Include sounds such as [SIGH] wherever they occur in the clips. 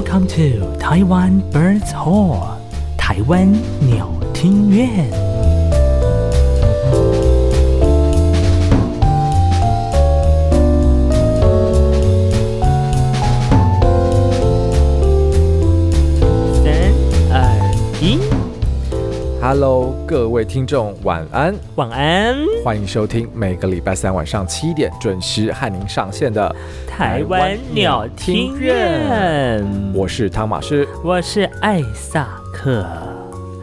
Welcome to Taiwan Birds Hall，台湾鸟听院。，Hello，各位听众，晚安，晚安，欢迎收听每个礼拜三晚上七点准时和您上线的台湾鸟听院。我是汤马斯，我是艾萨克。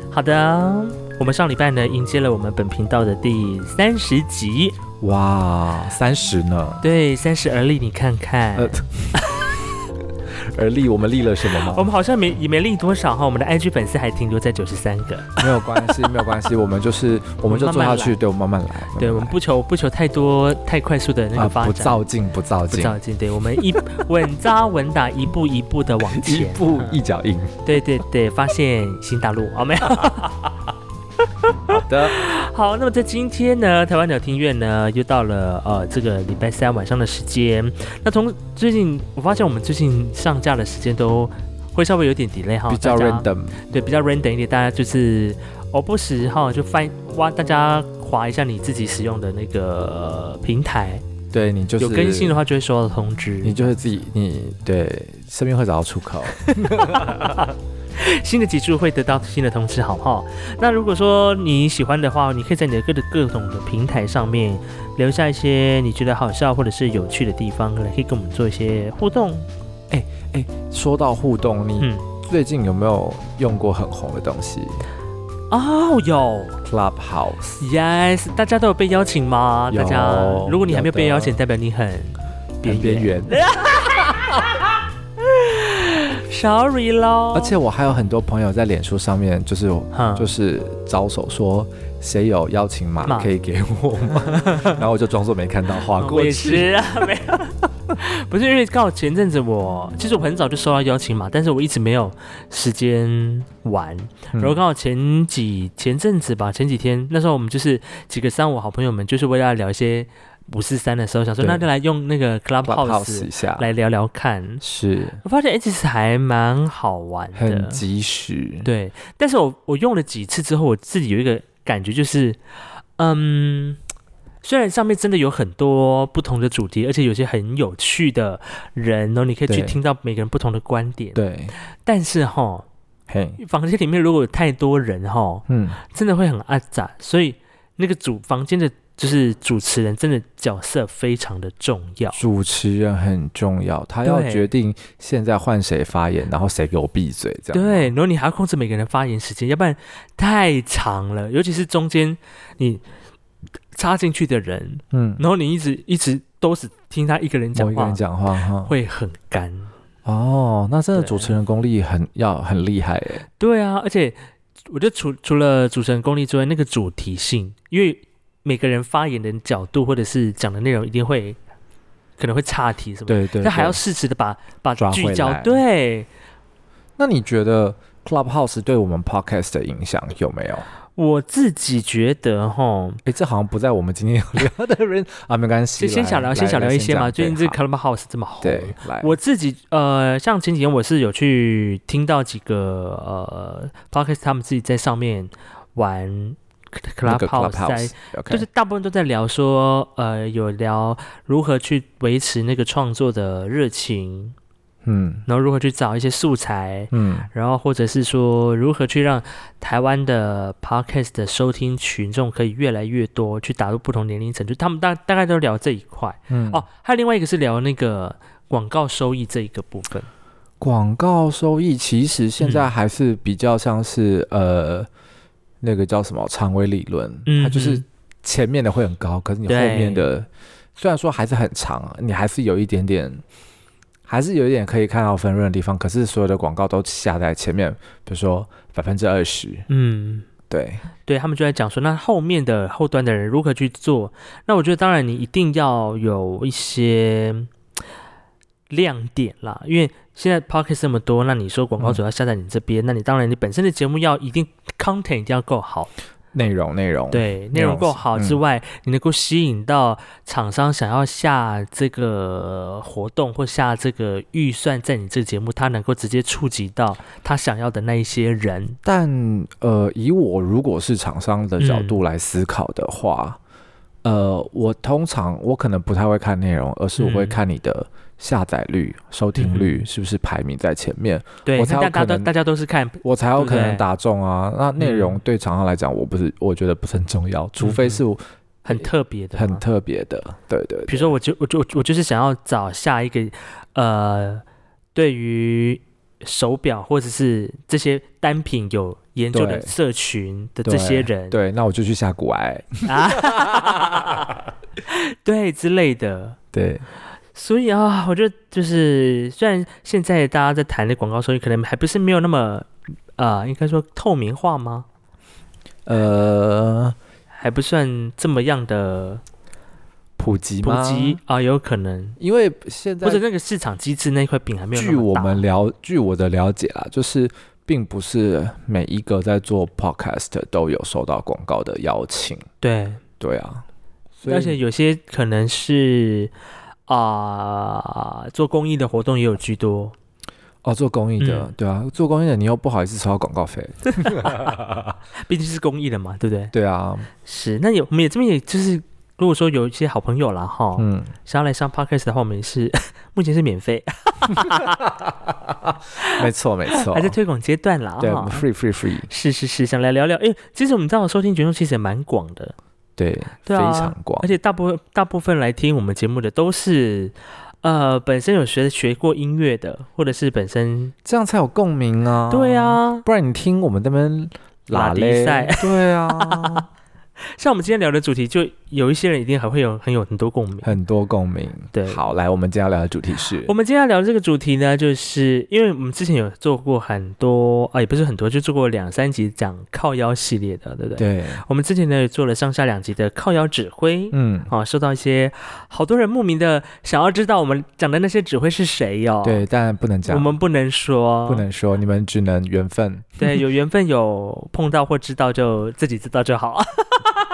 好的，我们上礼拜呢迎接了我们本频道的第三十集。哇，三十呢？对，三十而立，你看看。呃而立，我们立了什么吗？我们好像没也没立多少哈，我们的 IG 粉丝还停留在九十三个。没有关系，没有关系，我们就是我们就做下去，对，我们慢慢来。对，我们不求不求太多太快速的那个发展，啊、不造进，不造进，不造进。对，我们一 [LAUGHS] 稳扎稳打，一步一步的往前，一步一脚印。对对对，发现新大陆，好没有？[LAUGHS] 好的，好，那么在今天呢，台湾鸟听院呢又到了呃这个礼拜三晚上的时间。那从最近我发现我们最近上架的时间都会稍微有点 delay 哈，比较 random，对，比较 random 一点，大家就是偶不时哈就翻挖大家划一下你自己使用的那个、呃、平台，对你就是有更新的话就会收到通知，你就会自己你对身边会找到出口。[LAUGHS] [LAUGHS] 新的集数会得到新的通知，好不好？那如果说你喜欢的话，你可以在你的各的各种的平台上面留下一些你觉得好笑或者是有趣的地方，来可以跟我们做一些互动。哎哎，说到互动，你最近有没有用过很红的东西？哦、oh，有 Clubhouse，Yes，大家都有被邀请吗？大家，如果你还没有被邀请，代表你很边缘。Sorry 咯，而且我还有很多朋友在脸书上面，就是、嗯、就是招手说，谁有邀请码可以给我吗？[LAUGHS] 然后我就装作没看到，划过去。是啊，没有，[LAUGHS] 不是因为刚好前阵子我其实我很早就收到邀请码，但是我一直没有时间玩。然后刚好前几前阵子吧，前几天那时候我们就是几个三五好朋友们，就是为了聊一些。五四三的时候，想说那就来用那个 Clubhouse 一下来聊聊看。是我发现哎，其实还蛮好玩的，很及时。对，但是我我用了几次之后，我自己有一个感觉，就是嗯，虽然上面真的有很多不同的主题，而且有些很有趣的人，然后你可以去听到每个人不同的观点。对，但是哈，嘿，房间里面如果有太多人哈，嗯，真的会很阿杂，所以那个主房间的。就是主持人真的角色非常的重要，主持人很重要，他要决定现在换谁发言，然后谁给我闭嘴，这样。对，然后你还要控制每个人发言时间，要不然太长了，尤其是中间你插进去的人，嗯，然后你一直一直都是听他一个人讲话，一个人讲话哈，会很干。哦，那真的主持人功力很要很厉害哎。对啊，而且我觉得除除了主持人功力之外，那个主题性，因为。每个人发言的角度或者是讲的内容一定会可能会岔题什么，对对，但还要适时的把把聚焦。对，那你觉得 Clubhouse 对我们 Podcast 的影响有没有？我自己觉得哈，哎，这好像不在我们今天要聊的人 [LAUGHS] 啊，没关系，就先小聊，先小聊一些嘛。最近这 Clubhouse 这么红，对，我自己呃，像前几天我是有去听到几个呃 Podcast，他们自己在上面玩。Clubhouse 在就是大部分都在聊说，呃，有聊如何去维持那个创作的热情，嗯，然后如何去找一些素材，嗯，然后或者是说如何去让台湾的 Podcast 的收听群众可以越来越多，去打入不同年龄层，就他们大大概都聊这一块，嗯，哦，还有另外一个是聊那个广告收益这一个部分。广告收益其实现在还是比较像是、嗯、呃。那个叫什么长尾理论，嗯，它就是前面的会很高，可是你后面的虽然说还是很长，你还是有一点点，还是有一点可以看到分润的地方。可是所有的广告都下在前面，比如说百分之二十，嗯，对，对他们就在讲说，那后面的后端的人如何去做？那我觉得当然你一定要有一些亮点啦，因为现在 p o c k e t 这么多，那你说广告主要下在你这边，嗯，那你当然你本身的节目要一定。content 一定要够好，内容内容对内容够好之外，嗯、你能够吸引到厂商想要下这个活动或下这个预算在你这个节目，他能够直接触及到他想要的那一些人。但呃，以我如果是厂商的角度来思考的话，嗯、呃，我通常我可能不太会看内容，而是我会看你的。嗯下载率、收听率是不是排名在前面？嗯、对，我才有可能大家都是看，我才有可能打中啊。那内容对厂商来讲，我不是，我觉得不是很重要，除非是很特别的、很特别的。对，对对，比如说，我就我就我就是想要找下一个呃，对于手表或者是这些单品有研究的社群的这些人，对，对，那我就去下古癌啊，[LAUGHS] 对之类的，对。所以啊，我觉得就是，虽然现在大家在谈的广告收益，可能还不是没有那么，呃，应该说透明化吗？呃，还不算这么样的普及吗？普及啊，有可能，因为现在或者那个市场机制那块饼还没有。据我们了，据我的了解啊，就是并不是每一个在做 podcast 都有收到广告的邀请。对，对啊，而且有些可能是。啊、呃，做公益的活动也有居多哦。做公益的，嗯、对啊，做公益的你又不好意思收到广告费，[LAUGHS] 毕竟是公益的嘛，对不对？对啊，是。那有我们也这边也就是，如果说有一些好朋友啦，哈，嗯，想要来上 Podcast 的话，我们是目前是免费，没 [LAUGHS] 错没错，还在推广阶段啦，对，free free free，是是是，想来聊聊，哎，其实我们知道收听群众其实也蛮广的。对，对啊、非常广，而且大部分大部分来听我们节目的都是，呃，本身有学学过音乐的，或者是本身这样才有共鸣啊。对啊，不然你听我们那边拉力赛，对啊。[LAUGHS] 像我们今天聊的主题，就有一些人一定还会有很有很多共鸣，很多共鸣。对，好，来，我们今天要聊的主题是，我们今天要聊的这个主题呢，就是因为我们之前有做过很多啊，也不是很多，就做过两三集讲靠腰系列的，对不对？对。我们之前呢也做了上下两集的靠腰指挥，嗯，啊，收到一些好多人慕名的想要知道我们讲的那些指挥是谁哟。对，但不能讲，我们不能说，不能说，你们只能缘分。对，有缘分有碰到或知道就自己知道就好。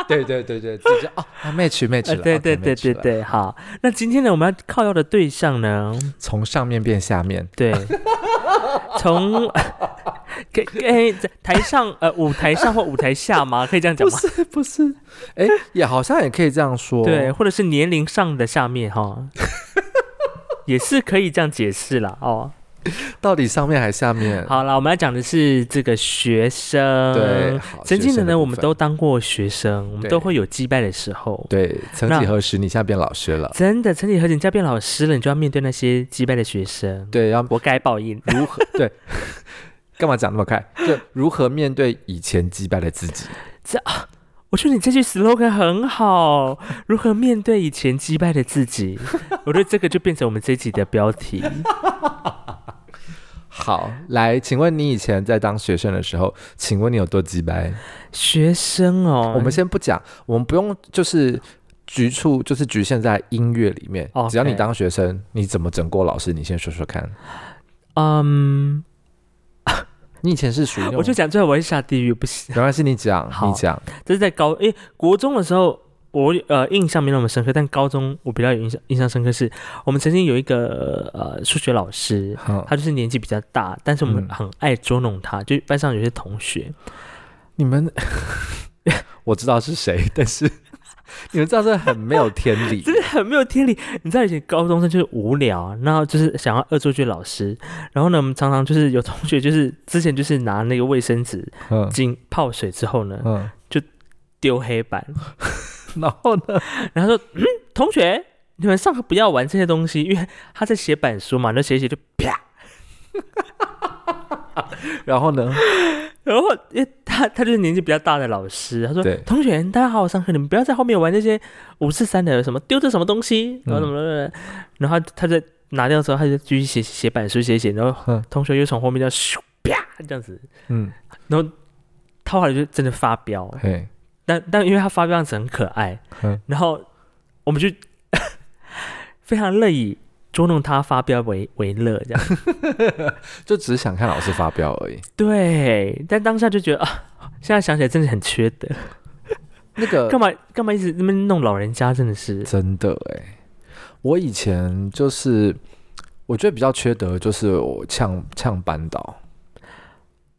对对对对，直接哦，match match 了，对对对对对，好。那今天呢，我们要靠要的对象呢，从上面变下面，对，[LAUGHS] 从给给台上呃舞台上或舞台下吗？可以这样讲吗？不是不是，哎，也好像也可以这样说，对，或者是年龄上的下面哈，[LAUGHS] 也是可以这样解释了哦。[LAUGHS] 到底上面还是下面？好了，我们要讲的是这个学生。对，曾经的呢，我们都当过学生，我们都会有击败的时候。对，曾几何时，你现在变老师了。真的，曾几何时，你现在变老师了，你就要面对那些击败的学生。对，要活该报应。如何？[LAUGHS] 对，干嘛讲那么快？就如何面对以前击败的自己？这啊，我说你这句 slogan 很好。如何面对以前击败的自己？我觉得这个就变成我们这一集的标题。好，来，请问你以前在当学生的时候，请问你有多鸡掰？学生哦，我们先不讲，我们不用就是局促，就是局限在音乐里面。只要你当学生，你怎么整过老师？你先说说看。嗯，um, 你以前是属于…… [LAUGHS] 我就讲最后我会下地狱，不行。没关系，你讲，你讲。这是在高诶，国中的时候。我呃印象没那么深刻，但高中我比较有印象，印象深刻是我们曾经有一个呃数学老师，他就是年纪比较大，但是我们很爱捉弄他，嗯、就班上有些同学，你们 [LAUGHS] 我知道是谁，但是 [LAUGHS] 你们知道这很没有天理，[LAUGHS] 真的很没有天理。你知道以前高中生就是无聊，然后就是想要恶作剧老师，然后呢，我们常常就是有同学就是之前就是拿那个卫生纸浸泡水之后呢，嗯、就丢黑板。然后呢？然后说：“嗯，同学，你们上课不要玩这些东西，因为他在写板书嘛，那写写就啪。[LAUGHS] ”然后呢？[LAUGHS] 然后因为他他就是年纪比较大的老师，他说：“同学，大家好好上课，你们不要在后面玩这些五四三的什么丢着什么东西，然后什么的。嗯”然后他在拿掉之后，他就继续写写板书，写写。然后同学又从后面这样咻啪这样子，嗯，然后他后来就真的发飙。嘿但但因为他发飙样子很可爱，嗯、然后我们就 [LAUGHS] 非常乐意捉弄他发飙为为乐，这样，[LAUGHS] 就只是想看老师发飙而已。对，但当下就觉得啊，现在想起来真的很缺德。那个 [LAUGHS] 干嘛干嘛一直那么弄老人家，真的是真的哎、欸。我以前就是我觉得比较缺德，就是我呛呛班导。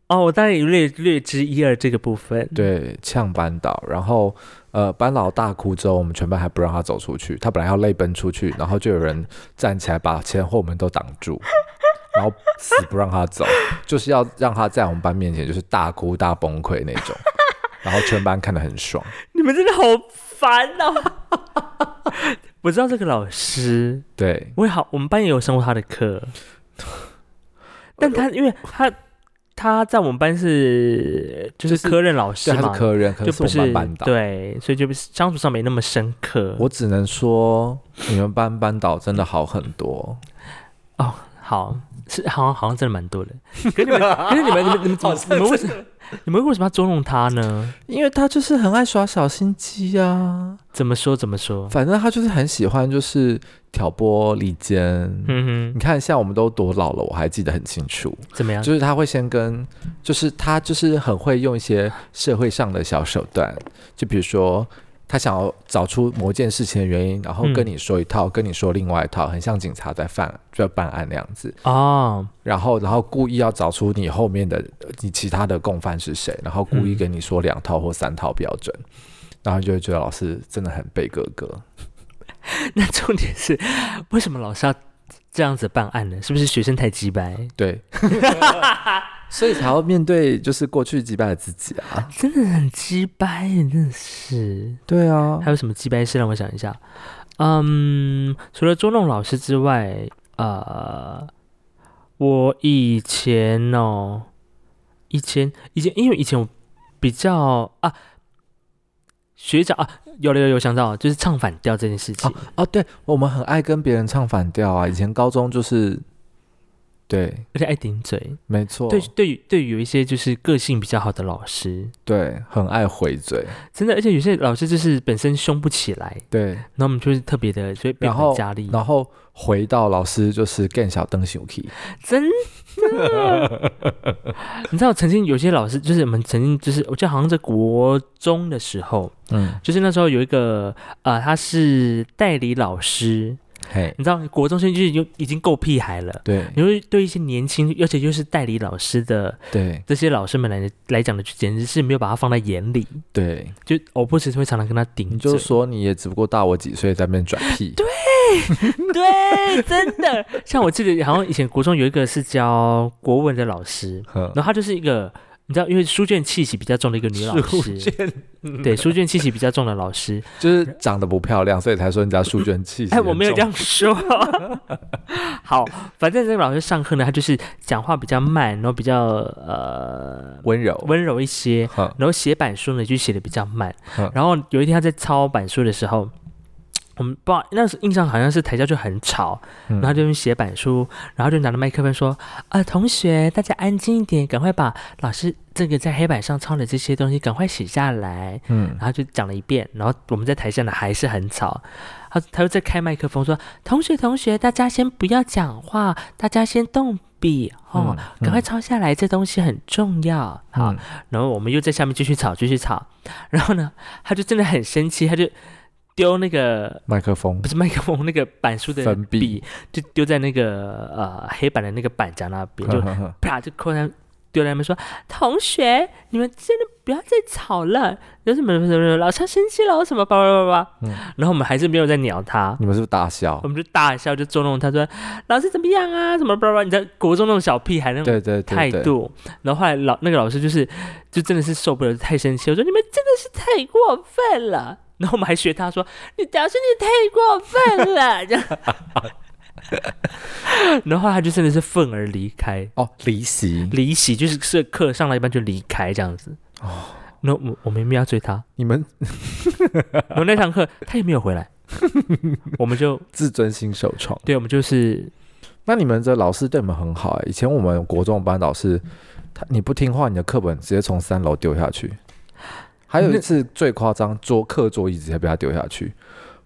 哦，我当然也略略知一二这个部分。对，呛班导，然后呃，班导大哭之后，我们全班还不让他走出去。他本来要泪奔出去，然后就有人站起来把前后门都挡住，然后死不让他走，就是要让他在我们班面前就是大哭大崩溃那种。然后全班看得很爽。[LAUGHS] 你们真的好烦哦！[LAUGHS] 我知道这个老师，对，我也好，我们班也有上过他的课，[LAUGHS] 但他因为他。他在我们班是就是科任老师嘛，就是、他是科任，可是我们班班导，就是对，所以就相处上没那么深刻。我只能说，你们班班导真的好很多哦。好，是好像好像真的蛮多的。可是你们，[LAUGHS] 可是你们，你们，你们怎么，你们为什么？[LAUGHS] 你们为什么要捉弄他呢？因为他就是很爱耍小心机啊。怎么说？怎么说？反正他就是很喜欢，就是挑拨离间。嗯哼，你看，像我们都多老了，我还记得很清楚。怎么样？就是他会先跟，就是他就是很会用一些社会上的小手段，就比如说。他想要找出某件事情的原因，然后跟你说一套，嗯、跟你说另外一套，很像警察在犯就要办案那样子哦。然后，然后故意要找出你后面的你其他的共犯是谁，然后故意跟你说两套或三套标准，嗯、然后就会觉得老师真的很背哥哥。[LAUGHS] 那重点是为什么老师要这样子办案呢？是不是学生太鸡掰？对。[LAUGHS] 所以才要面对就是过去击败的自己啊，真的很击败，真的是。对啊，还有什么鸡掰事让我想一下？嗯，除了捉弄老师之外，呃，我以前哦，以前以前因为以前我比较啊，学长啊，有了有有想到，就是唱反调这件事情。哦，哦，对，我们很爱跟别人唱反调啊，以前高中就是。对，而且爱顶嘴，没错。对，对于对于有一些就是个性比较好的老师，对，很爱回嘴，真的。而且有些老师就是本身凶不起来，对，然后我们就是特别的，所以变本加厉。然后回到老师就是更小灯小 key，真的。[LAUGHS] 你知道曾经有些老师，就是我们曾经就是，我记得好像在国中的时候，嗯，就是那时候有一个呃，他是代理老师。嘿，你知道国中生就已经已经够屁孩了，对，因为对一些年轻，而且又是代理老师的，对。这些老师们来来讲的，简直是没有把他放在眼里，对，就我不时会常常跟他顶，你就说你也只不过大我几岁，在那边转屁，[LAUGHS] 对对，真的，[LAUGHS] 像我记得好像以前国中有一个是教国文的老师，然后他就是一个。你知道，因为书卷气息比较重的一个女老师，对书卷气息比较重的老师，就是长得不漂亮，所以才说人家书卷气息。哎，我没有这样说。[LAUGHS] 好，反正这个老师上课呢，他就是讲话比较慢，然后比较呃温柔温柔一些，然后写板书呢就写的比较慢。然后有一天他在抄板书的时候。我们不知道，那时印象好像是台教就很吵，然后就用写板书，然后就拿着麦克风说：“啊，同学，大家安静一点，赶快把老师这个在黑板上抄的这些东西赶快写下来。”嗯，然后就讲了一遍，然后我们在台下呢还是很吵，他他又在开麦克风说：“同学，同学，大家先不要讲话，大家先动笔哦，赶快抄下来，这东西很重要。”好，然后我们又在下面继续吵，继续吵，然后呢，他就真的很生气，他就。丢那个麦克风，不是麦克风，[LAUGHS] 那个板书的粉笔就丢在那个呃黑板的那个板夹那边，[LAUGHS] 就啪就扣在丢在那边说：“同学，你们真的不要再吵了，有什么什么什么，老师生气了，什么叭叭叭叭。”然后我们还是没有在鸟他，你们是不是大笑？我们就大笑，就捉弄他说：“老师怎么样啊？什么叭叭？你在国中那种小屁孩那种态度。”然后后来老那个老师就是就真的是受不了，太生气，我说：“你们真的是太过分了。”然后我们还学他说：“你表示你太过分了。”这样，[LAUGHS] 然后他就真的是愤而离开哦，离席，离席就是是课上了一半就离开这样子哦。那我我明明要追他，你们我那堂课他也没有回来，[LAUGHS] 我们就自尊心受创。对，我们就是。那你们的老师对你们很好哎。以前我们国中班老师，他你不听话，你的课本直接从三楼丢下去。还有一次最夸张，桌课桌椅直接被他丢下去。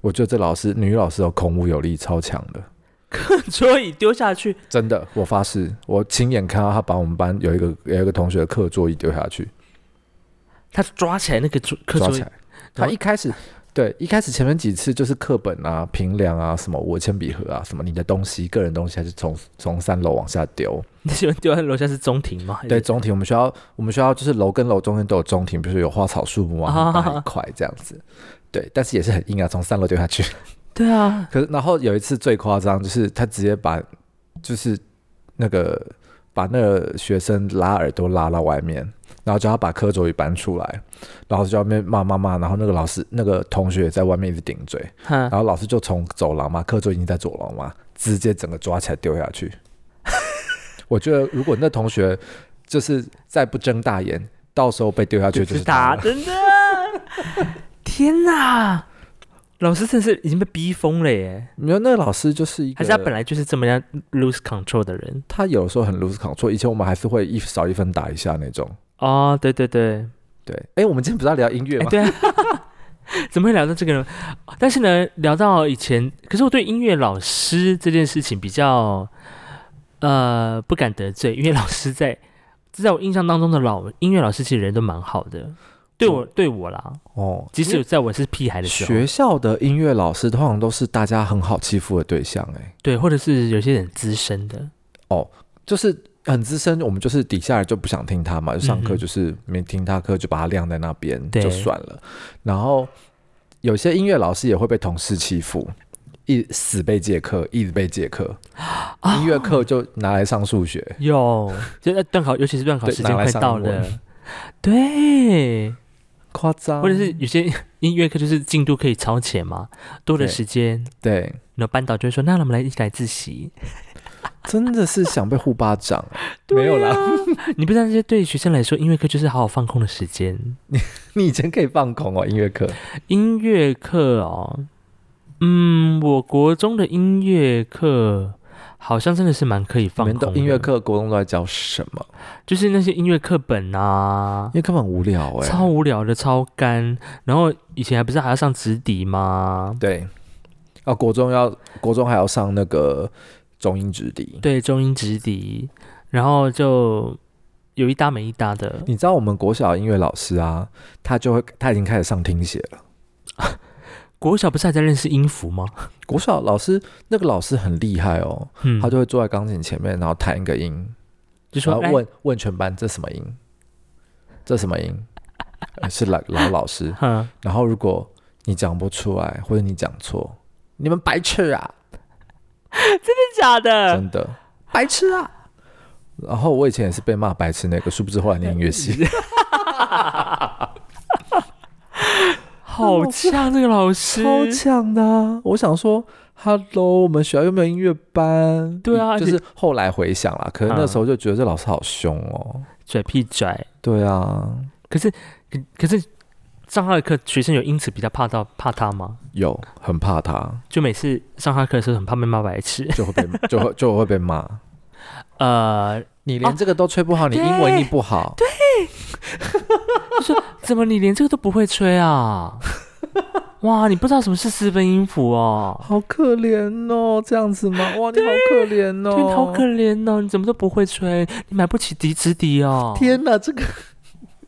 我觉得这老师女老师有孔武有力，超强的。课桌椅丢下去，真的，我发誓，我亲眼看到他把我们班有一个有一个同学的课桌椅丢下去。他抓起来那个桌课桌椅，他一开始。对，一开始前面几次就是课本啊、平梁啊、什么我铅笔盒啊、什么你的东西、个人东西，还是从从三楼往下丢。[LAUGHS] 你喜欢丢在楼下是中庭吗？对，中庭。我们学校我们学校就是楼跟楼中间都有中庭，比如说有花草树木啊，很大一块这样子。对，但是也是很硬啊，从三楼丢下去。[LAUGHS] 对啊。可是然后有一次最夸张，就是他直接把就是那个把那个学生拉耳朵拉到外面。然后叫他把课桌椅搬出来，老师在外面骂骂骂，然后那个老师那个同学也在外面一直顶嘴，然后老师就从走廊嘛，课桌已经在走廊嘛，直接整个抓起来丢下去。[LAUGHS] 我觉得如果那同学就是再不睁大眼，到时候被丢下去就是他，真的。[LAUGHS] 天哪，老师真是已经被逼疯了耶！没有，那个老师就是一个，还是他本来就是这么样 lose control 的人？他有时候很 lose control，以前我们还是会一少一分打一下那种。哦，对对对对，哎，我们今天不是要聊音乐吗？对啊，[LAUGHS] 怎么会聊到这个呢？但是呢，聊到以前，可是我对音乐老师这件事情比较呃不敢得罪，因为老师在在我印象当中的老音乐老师其实人都蛮好的，对我对我啦哦，即使在我是屁孩的时候，学校的音乐老师通常都是大家很好欺负的对象，哎，对，或者是有些人资深的哦，就是。很资深，我们就是底下人就不想听他嘛，就上课就是没听他课，就把他晾在那边就算了。然后有些音乐老师也会被同事欺负，一死被借课，一直被借课。[GASPS] 音乐课就拿来上数学，有就在段考，尤其是段考时间快到了，对，夸张。或者是有些音乐课就是进度可以超前嘛，多的时间，对，然后班导就会说：“那我们来一起来自习。”真的是想被呼巴掌，[LAUGHS] 没有啦。[LAUGHS] 你不知道这些对学生来说，音乐课就是好好放空的时间。你 [LAUGHS] 你以前可以放空哦，音乐课。音乐课哦，嗯，我国中的音乐课好像真的是蛮可以放空的。音乐课国中都在教什么？就是那些音乐课本啊，因为课本无聊哎，超无聊的，超干。然后以前还不是还要上直笛吗？对，啊，国中要国中还要上那个。中音直笛，对，中音直笛，然后就有一搭没一搭的。你知道我们国小音乐老师啊，他就会他已经开始上听写了。[LAUGHS] 国小不是还在认识音符吗？国小老师那个老师很厉害哦，嗯、他就会坐在钢琴前面，然后弹一个音，就说问问全班这什么音？这什么音？[LAUGHS] 是老老老师。[LAUGHS] 然后如果你讲不出来，或者你讲错，你们白痴啊！假的？真的，白痴啊！然后我以前也是被骂白痴那个，殊不知后来念音乐系，[LAUGHS] 好强这个老师，超强的啊。我想说，Hello，我们学校有没有音乐班？对啊，就是后来回想啦，可是那时候就觉得这老师好凶哦，拽屁拽。对啊，可是，可可是。上他的课，学生有因此比较怕到怕他吗？有，很怕他。就每次上他课的时候，很怕被骂白痴，就会被 [LAUGHS] 就会就会被骂。呃，你连这个都吹不好，哦、你英文力不好。对，就说怎么你连这个都不会吹啊？[LAUGHS] 哇，你不知道什么是四分音符哦？好可怜哦，这样子吗？哇，你好可怜哦，对，好可怜哦，你怎么都不会吹？你买不起笛子笛哦？天哪，这个。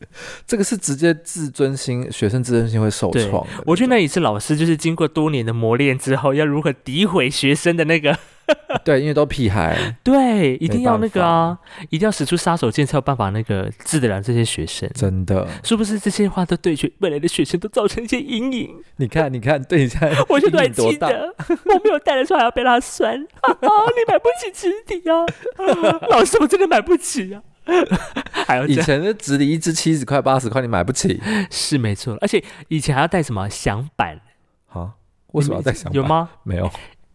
[LAUGHS] 这个是直接自尊心，学生自尊心会受创。我觉得那也是老师就是经过多年的磨练之后，要如何诋毁学生的那个。[LAUGHS] 对，因为都屁孩。[LAUGHS] 对，一定要那个啊，一定要使出杀手锏才有办法那个治得了这些学生。真的，是不是这些话都对学未来的学生都造成一些阴影？你看，你看，对一下，我就在记得，我没有带的时候还要被他酸。啊，你买不起直笛啊？老师，我真的买不起啊。[LAUGHS] 以前的直笛一支七十块八十块，你买不起，是没错。而且以前还要带什么响板啊？为什么要带响板？有吗？没有。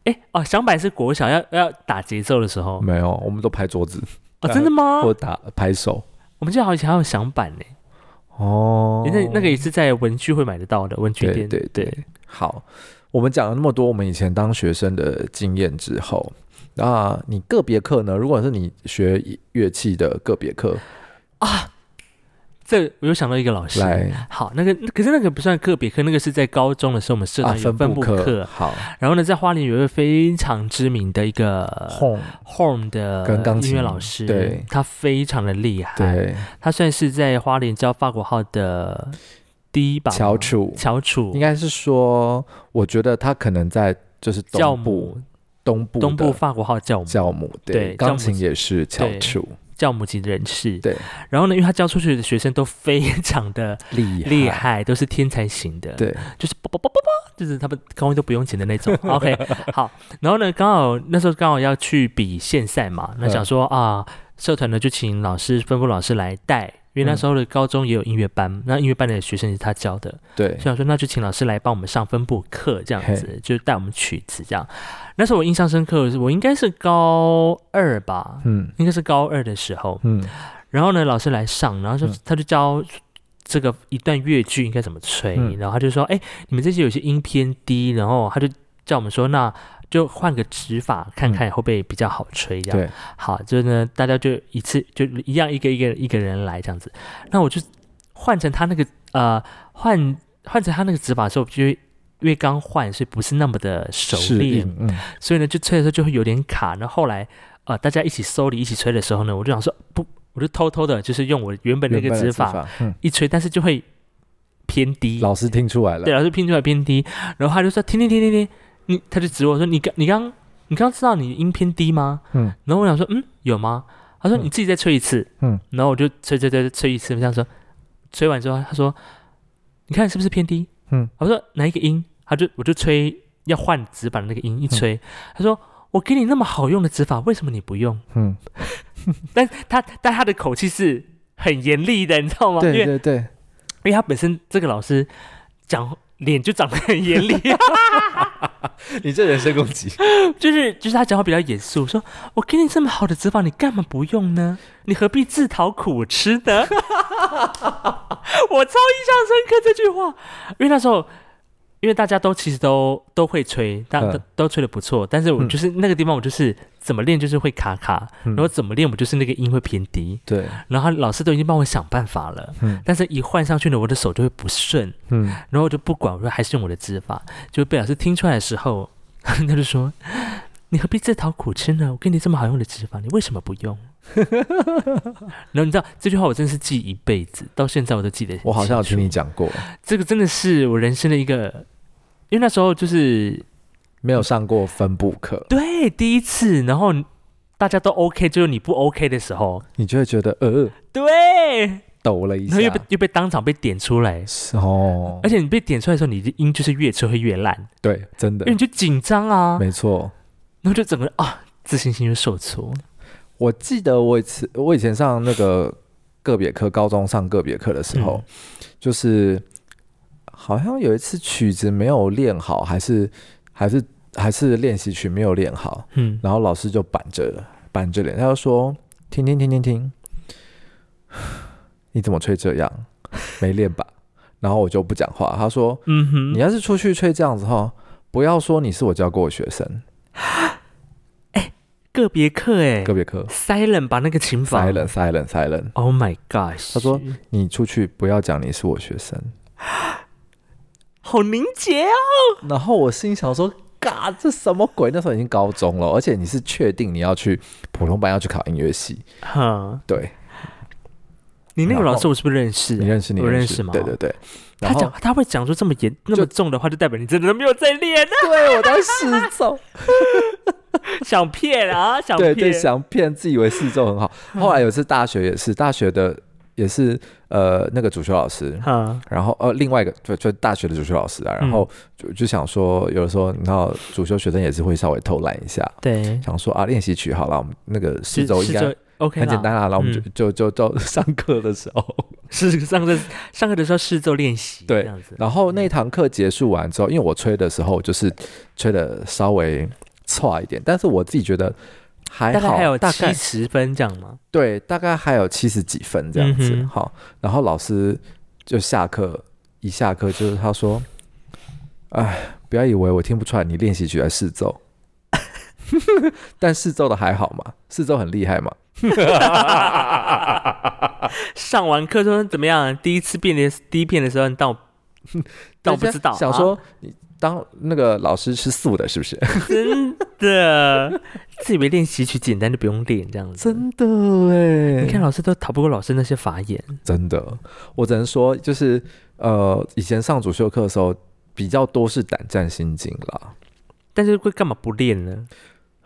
哎、欸、哦，响板是国小要要打节奏的时候，没有，我们都拍桌子。哦，真的吗？或打拍手。我们记得好像以前还有响板呢。哦，那那个也是在文具会买得到的文具店。对对对。好，我们讲了那么多，我们以前当学生的经验之后。那，你个别课呢？如果是你学乐器的个别课。啊，这我又想到一个老师，来。好，那个可是那个不算个别课，那个是在高中的时候我们社团有分部课，啊、好。然后呢，在花莲有一个非常知名的一个 home home 的音乐老师，对，他非常的厉害，对，他算是在花莲教法国号的第一把翘楚，翘楚。应该是说，我觉得他可能在就是教母东部东部法国号教母。教母，对，钢琴也是翘楚。教母级人士，对，然后呢，因为他教出去的学生都非常的厉害，厉害，都是天才型的，对，就是啵啵啵啵啵，就是他们高音都不用钱的那种。[LAUGHS] OK，好，然后呢，刚好那时候刚好要去比县赛嘛，那想说啊，社团呢就请老师吩咐老师来带。因为那时候的高中也有音乐班，嗯、那音乐班的学生是他教的，对，所以我说那就请老师来帮我们上分部课，这样子，就带我们曲子这样。那时候我印象深刻的是，我应该是高二吧，嗯，应该是高二的时候，嗯，然后呢，老师来上，然后就他就教这个一段乐句应该怎么吹，嗯、然后他就说，哎，你们这些有些音偏低，然后他就叫我们说那。就换个指法看看会不会比较好吹，这样、好，就呢，大家就一次就一样一个一个一个人来这样子，那我就换成他那个呃换换成他那个指法的时候，就因为刚换，所以不是那么的熟练，嗯，所以呢就吹的时候就会有点卡。然后后来呃大家一起收礼一起吹的时候呢，我就想说不，我就偷偷的就是用我原本那个指法，一吹，但是就会偏低。老师听出来了，对，老师听出来偏低，然后他就说听听听听听。你他就指我说，你刚你刚你刚知道你音偏低吗？嗯，然后我想说，嗯，有吗？他说你自己再吹一次，嗯，然后我就吹吹吹吹一次，这样说，吹完之后他说，你看是不是偏低？嗯，我说哪一个音？他就我就吹要换指板的那个音一吹，他说我给你那么好用的指法，为什么你不用？嗯，[LAUGHS] 但他但他的口气是很严厉的，你知道吗？对对对，因为他本身这个老师讲。脸就长得很严厉，[LAUGHS] 你这人身攻击，就是就是他讲话比较严肃，说我给你这么好的指法，你干嘛不用呢？你何必自讨苦吃呢？[LAUGHS] 我超印象深刻这句话，因为那时候。因为大家都其实都都会吹，大家都都吹的不错，但是我就是那个地方，我就是怎么练就是会卡卡，然后怎么练我就是那个音会偏低，对，然后老师都已经帮我想办法了，但是一换上去呢，我的手就会不顺，嗯，然后我就不管，我说还是用我的指法，就被老师听出来的时候，[LAUGHS] 他就说。你何必自讨苦吃呢？我给你这么好用的指法，你为什么不用？然 [LAUGHS] 后你知道这句话，我真的是记一辈子，到现在我都记得。我好像有听你讲过，这个真的是我人生的一个，因为那时候就是没有上过分部课，对，第一次，然后大家都 OK，就是你不 OK 的时候，你就会觉得呃，对，抖了一下，然后又被又被当场被点出来，哦，而且你被点出来的时候，你的音就是越吹会越烂，对，真的，因为你就紧张啊，没错。然后就整个啊，自信心就受挫。我记得我以前我以前上那个个别课，高中上个别课的时候，嗯、就是好像有一次曲子没有练好，还是还是还是练习曲没有练好，嗯，然后老师就板着板着脸，他就说：“听听听听听，你怎么吹这样？没练吧？”然后我就不讲话。他说：“嗯哼，你要是出去吹这样子哈，不要说你是我教过的学生。”个别课哎，个别课，silent 把那个琴房，silent，silent，silent。Oh my gosh！他说：“你出去不要讲你是我学生，[GASPS] 好凝结哦。”然后我心想说：“嘎，这什么鬼？那时候已经高中了，而且你是确定你要去普通班要去考音乐系？哈，对。你那个老师我是不是认识？你认识？你认识吗？对对对。他讲他会讲出这么严那么重的话，就代表你真的没有在练啊。对，我在试奏。[LAUGHS] [LAUGHS] 想骗啊！想骗，对对，想骗，自以为视奏很好。后来有一次大学也是，大学的也是呃那个主修老师，嗯、然后呃另外一个就就大学的主修老师啊，然后就就想说，有的时候你知道主修学生也是会稍微偷懒一下，对，想说啊练习曲好了，我们那个四周应该 OK 很简单啊，然后我们就、嗯、就就就上课的时候。是上课上课的时候试奏练习，对，然后那堂课结束完之后，因为我吹的时候就是吹的稍微。差一点，但是我自己觉得还好，大概还有七十分这样吗？对，大概还有七十几分这样子。嗯、好，然后老师就下课，一下课就是他说：“哎，不要以为我听不出来你练习曲在试奏，[LAUGHS] 但试奏的还好嘛，试奏很厉害嘛。”上完课说怎么样？第一次变的第一遍的时候，你当我当我不知道，想说你当那个老师吃素的，是不是？[LAUGHS] 真的，自以为练习曲简单就不用练这样子。真的哎，你看老师都逃不过老师那些法眼。真的，我只能说，就是呃，以前上主修课的时候比较多是胆战心惊啦。但是会干嘛不练呢？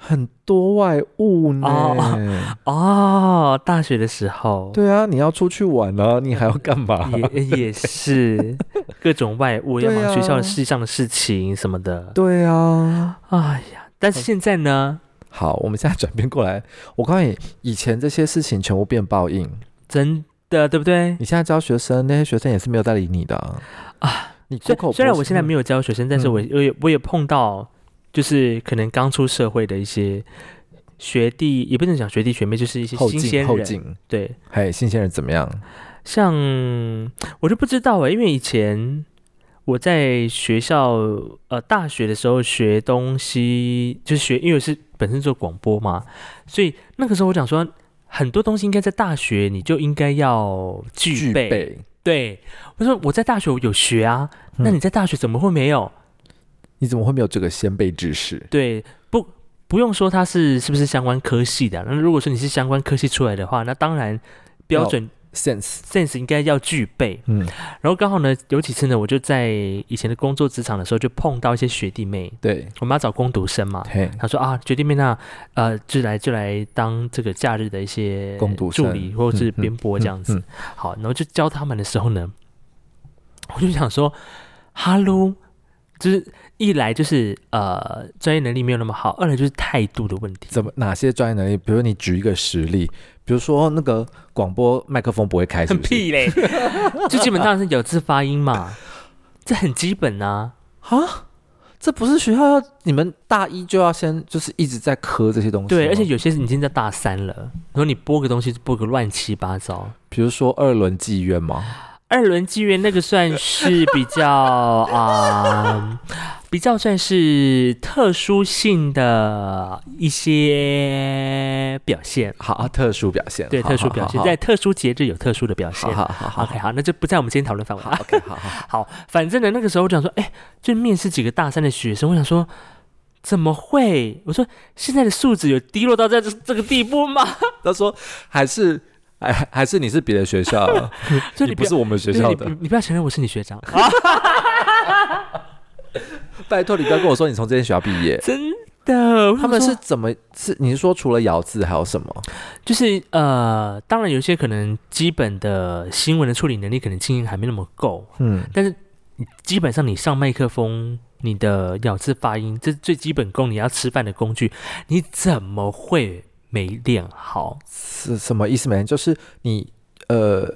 很多外物呢哦，哦，大学的时候，对啊，你要出去玩啊，你还要干嘛？也也是 [LAUGHS] 各种外物，要忙学校的事上的事情什么的。对啊，哎呀，但是现在呢？好，我们现在转变过来，我告诉你，以前这些事情全部变报应，真的对不对？你现在教学生，那些学生也是没有在理你的啊。啊你口虽然我现在没有教学生，但是我我也我也碰到。就是可能刚出社会的一些学弟，也不能讲学弟学妹，就是一些新鲜人。后进，对，嘿，新鲜人怎么样？像我就不知道哎，因为以前我在学校呃大学的时候学东西，就是学，因为我是本身做广播嘛，所以那个时候我讲说很多东西应该在大学你就应该要具备。具备对，我说我在大学我有学啊，那你在大学怎么会没有？嗯你怎么会没有这个先辈知识？对，不不用说他是是不是相关科系的。那如果说你是相关科系出来的话，那当然标准 sense sense 应该要具备。嗯，然后刚好呢，有几次呢，我就在以前的工作职场的时候，就碰到一些学弟妹。对，我们要找工读生嘛。嘿他说啊，学弟妹那呃，就来就来当这个假日的一些工读助理或者是编播这样子。嗯嗯嗯、好，然后就教他们的时候呢，我就想说，哈喽。就是一来就是呃专业能力没有那么好，二来就是态度的问题。怎么哪些专业能力？比如你举一个实例，比如说那个广播麦克风不会开是是，很屁嘞，[LAUGHS] 就基本上是咬字发音嘛，这很基本呐。啊，这不是学校要你们大一就要先就是一直在磕这些东西？对，而且有些已经在大三了，然后你播个东西播个乱七八糟，比如说二轮妓院吗？二轮妓院那个算是比较啊、呃，比较算是特殊性的一些表现。好，特殊表现，对，特殊表现，在特殊节日有特殊的表现。好好好，OK，好，那就不在我们今天讨论范围。好，OK，好好 [LAUGHS] 好，反正呢，那个时候我想说，哎，就面试几个大三的学生，我想说，怎么会？我说现在的素质有低落到这这个地步吗？[LAUGHS] 他说还是。还还是你是别的学校，就你不是我们学校的，你不要承认我是你学长。[LAUGHS] 拜托你不要跟我说你从这间学校毕业，真的？他们是怎么是？你是说除了咬字还有什么？就是呃，当然有些可能基本的新闻的处理能力可能经验还没那么够，嗯，但是基本上你上麦克风，你的咬字发音这是最基本功，你要吃饭的工具，你怎么会？没练好是什么意思？没就是你呃，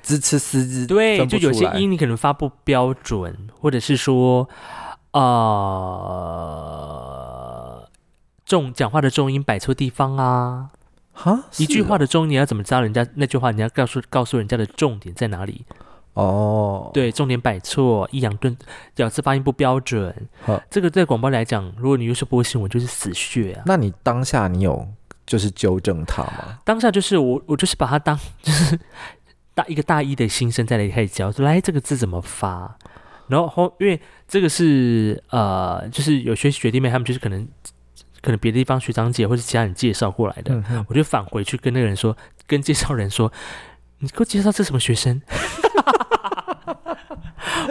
支持嘶字对，就有些音你可能发不标准，或者是说呃重讲话的重音摆错地方啊。哈，一句话的重音你要怎么知道人家那句话你要告诉告诉人家的重点在哪里？哦，对，重点摆错，抑扬顿咬字发音不标准。呵这个在广播来讲，如果你又是播新闻，就是死穴啊。那你当下你有？就是纠正他吗，当下就是我，我就是把他当就是大一个大一的新生在那里开始教，说来这个字怎么发，然后后因为这个是呃，就是有学学弟妹他们就是可能可能别的地方学长姐或者其他人介绍过来的，嗯、我就返回去跟那个人说，跟介绍人说，你给我介绍这什么学生？[LAUGHS]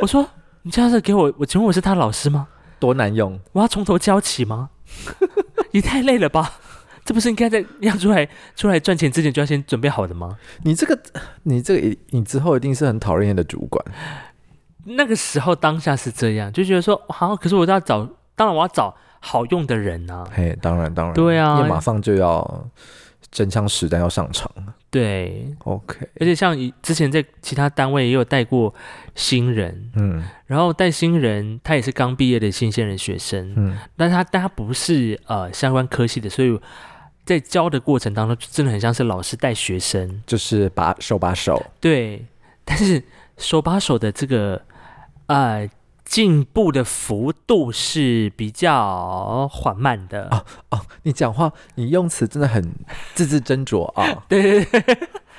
我说你介绍这给我，我请问我是他老师吗？多难用，我要从头教起吗？[LAUGHS] 你太累了吧！这不是应该在要出来出来赚钱之前就要先准备好的吗？你这个，你这个，你之后一定是很讨厌的主管。那个时候当下是这样，就觉得说好，可是我都要找，当然我要找好用的人啊。嘿，当然当然，对啊，因为马上就要真枪实弹要上场。对，OK。而且像之前在其他单位也有带过新人，嗯，然后带新人他也是刚毕业的新鲜人学生，嗯，但他但他不是呃相关科系的，所以。在教的过程当中，真的很像是老师带学生，就是把手把手。对，但是手把手的这个呃进步的幅度是比较缓慢的。哦哦，你讲话，你用词真的很 [LAUGHS] 字字斟酌啊。对对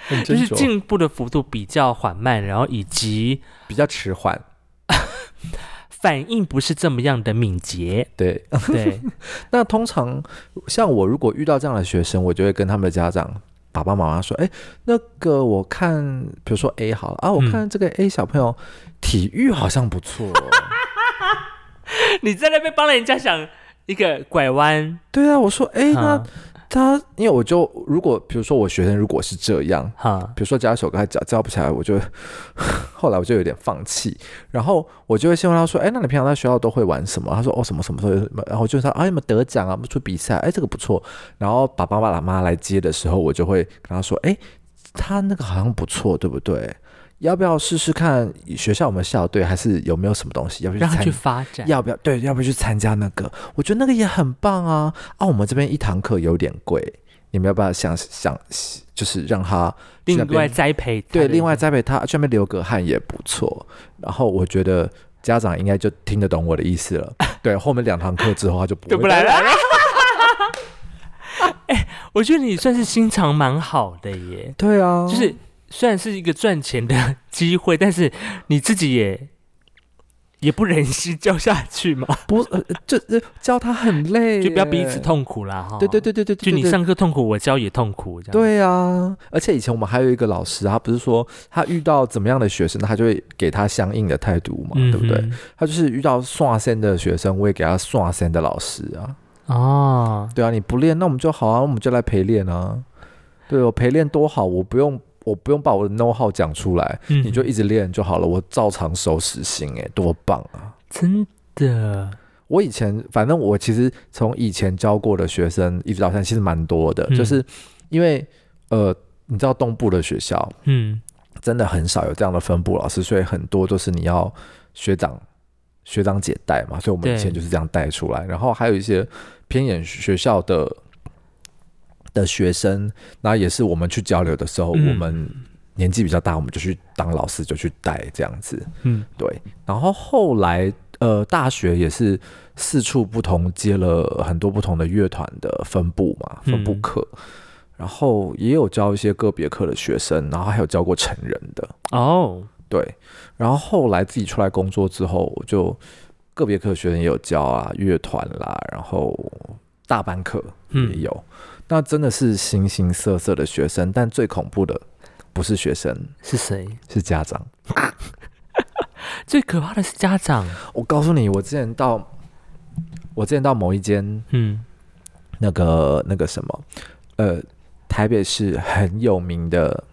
对，就是进步的幅度比较缓慢，然后以及比较迟缓，[LAUGHS] 反应不是这么样的敏捷。对对，[LAUGHS] 那通常像我如果遇到这样的学生，我就会跟他们的家长。爸爸妈妈说：“哎，那个我看，比如说 A 好了啊，我看这个 A 小朋友体育好像不错。哦。[LAUGHS] 你在那边帮人家想一个拐弯？对啊，我说哎，那。”他，因为我就如果比如说我学生如果是这样，哈，比如说教一首歌还教教不起来，我就后来我就有点放弃，然后我就会先问他说，哎，那你平常在学校都会玩什么？他说，哦，什么什么什么，然后就说，啊，有没有得奖啊？出比赛？哎，这个不错。然后爸爸爸妈来接的时候，我就会跟他说，哎，他那个好像不错，对不对？要不要试试看学校有没有校队，还是有没有什么东西要不要去发展？要不要对？要不要去参加那个？我觉得那个也很棒啊！啊，我们这边一堂课有点贵，你们要不要想想，就是让他另外栽培？对，另外栽培他，去那边流个汗也不错。然后我觉得家长应该就听得懂我的意思了。[LAUGHS] 对，后面两堂课之后他就不会 [LAUGHS] 不来了。[LAUGHS] 哎、欸，我觉得你算是心肠蛮好的耶。对啊，就是。虽然是一个赚钱的 [LAUGHS] 机会，但是你自己也也不忍心教下去嘛？[LAUGHS] 不，呃，就教他很累，就不要彼此痛苦啦。哈。对对对对对，就你上课痛苦，我教也痛苦，这样。对啊，而且以前我们还有一个老师，他不是说他遇到怎么样的学生，他就会给他相应的态度嘛，嗯、对不对？他就是遇到刷身的学生，我也给他刷身的老师啊。哦，对啊，你不练，那我们就好啊，我们就来陪练啊。对，我陪练多好，我不用。我不用把我的 know how 讲出来，嗯、你就一直练就好了。我照常收实薪，哎，多棒啊！真的，我以前反正我其实从以前教过的学生一直到现在，其实蛮多的。嗯、就是因为呃，你知道东部的学校，嗯，真的很少有这样的分部老师，所以很多都是你要学长学长姐带嘛。所以我们以前就是这样带出来。然后还有一些偏远学校的。的学生，那也是我们去交流的时候，嗯、我们年纪比较大，我们就去当老师，就去带这样子。嗯，对。然后后来，呃，大学也是四处不同，接了很多不同的乐团的分部嘛，分部课。嗯、然后也有教一些个别课的学生，然后还有教过成人的。哦，对。然后后来自己出来工作之后，我就个别课学生也有教啊，乐团啦，然后大班课也有。嗯那真的是形形色色的学生，但最恐怖的不是学生，是谁？是家长。[LAUGHS] 最可怕的是家长。我告诉你，我之前到，我之前到某一间，嗯，那个那个什么，呃，台北市很有名的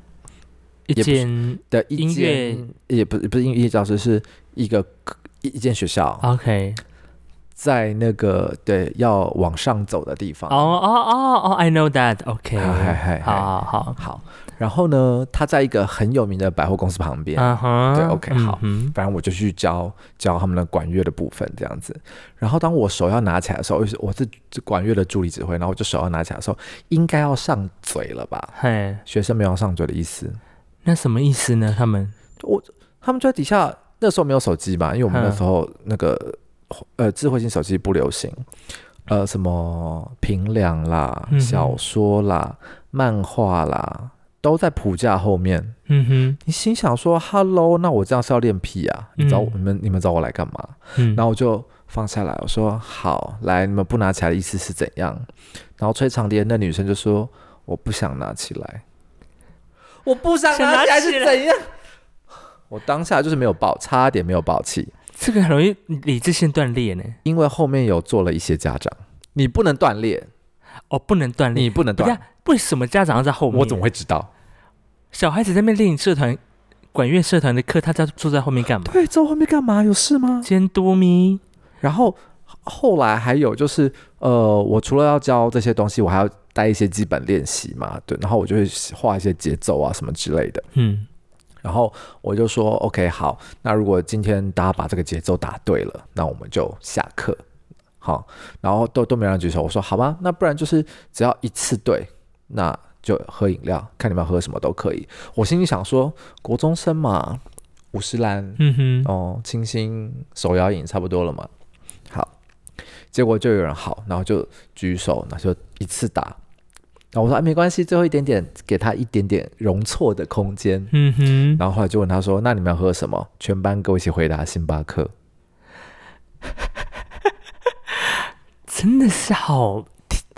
一间的音乐，也不是不是音乐教室，是一个一一间学校。OK。在那个对要往上走的地方。哦哦哦哦，I know that. OK，嗨嗨，好好好好。然后呢，他在一个很有名的百货公司旁边。Uh huh, 对，OK，好。嗯、反正我就去教教他们的管乐的部分，这样子。然后当我手要拿起来的时候，我是管乐的助理指挥，然后我就手要拿起来的时候，应该要上嘴了吧？嘿，学生没有上嘴的意思。那什么意思呢？他们我他们就在底下。那时候没有手机嘛，因为我们那时候那个。呃，智慧型手机不流行，呃，什么平凉啦、嗯、小说啦、漫画啦，都在谱架后面。嗯哼，你心想说，Hello，那我这样是要练屁啊？你找我、嗯、你们，你们找我来干嘛？嗯、然后我就放下来，我说好，来，你们不拿起来的意思是怎样？然后吹长笛的那女生就说，我不想拿起来，我不想拿起来是怎样？我当下就是没有爆，差点没有爆气。这个很容易理智线断裂呢，因为后面有做了一些家长，你不能断裂哦，不能断裂，你不能断。为什么家长要在后面？我怎么会知道？小孩子在那边练社团、管乐社团的课，他在坐在后面干嘛？对，坐后面干嘛？有事吗？监督咪。然后后来还有就是，呃，我除了要教这些东西，我还要带一些基本练习嘛，对。然后我就会画一些节奏啊什么之类的，嗯。然后我就说，OK，好，那如果今天大家把这个节奏打对了，那我们就下课，好。然后都都没人举手，我说好吧，那不然就是只要一次对，那就喝饮料，看你们要喝什么都可以。我心里想说，国中生嘛，五十岚，嗯哼，哦，清新手摇饮差不多了嘛。好，结果就有人好，然后就举手，那就一次打。然后我说啊，没关系，最后一点点给他一点点容错的空间。嗯哼。然后后来就问他说：“那你们要喝什么？”全班跟我一起回答：“星巴克。[LAUGHS] ”真的是好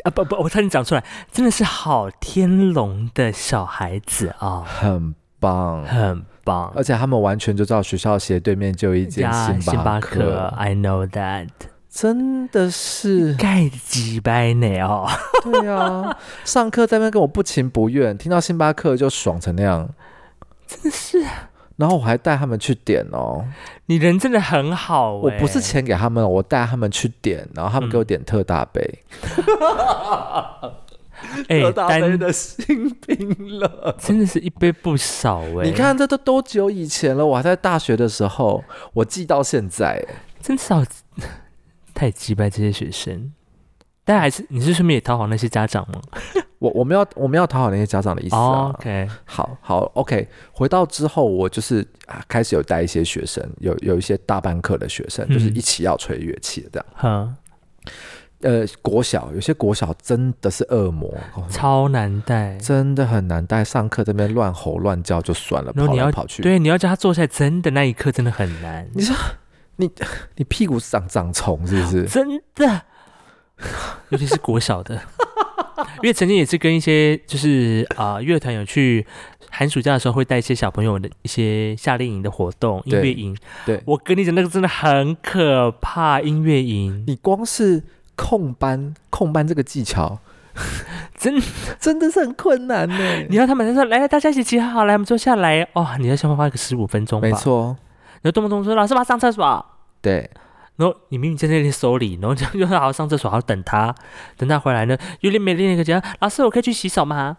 啊！不不，我差点讲出来，真的是好天龙的小孩子啊、哦，很棒，很棒。而且他们完全就知道学校斜对面就有一间星巴克。I know that。真的是盖几百呢哦，对啊，上课在那边跟我不情不愿，听到星巴克就爽成那样，真的是。然后我还带他们去点哦，你人真的很好，我不是钱给他们，我带他们去点，然后他们给我点特大杯，[LAUGHS] 特大杯的新冰了，真的是一杯不少哎。你看这都多久以前了？我还在大学的时候，我记到现在，真少。太击败这些学生，但还是你是顺便也讨好那些家长吗？[LAUGHS] 我我们要我们要讨好那些家长的意思啊。Oh, OK，好好 OK。回到之后，我就是开始有带一些学生，有有一些大班课的学生，嗯、就是一起要吹乐器的这样。嗯。呃，国小有些国小真的是恶魔，超难带，真的很难带。上课这边乱吼乱叫就算了，跑来跑去。对，你要叫他坐下来，真的那一刻真的很难。你说。你 [LAUGHS] 你屁股长长虫是不是？[LAUGHS] 真的，[LAUGHS] 尤其是国小的，因为曾经也是跟一些就是啊乐团有去寒暑假的时候会带一些小朋友的一些夏令营的活动，音乐营。对，我跟你讲，那个真的很可怕。音乐营，你光是控班控班这个技巧，真真的是很困难呢。你要他们在说来来，大家一起集合好，来我们坐下来哦。你要先花花个十五分钟吧，没错。然后动不动说老师，我要上厕所。对，然后你明明在那里收礼，然后就又好好上厕所，好好等他，等他回来呢，有点美丽那个讲，老师，我可以去洗手吗？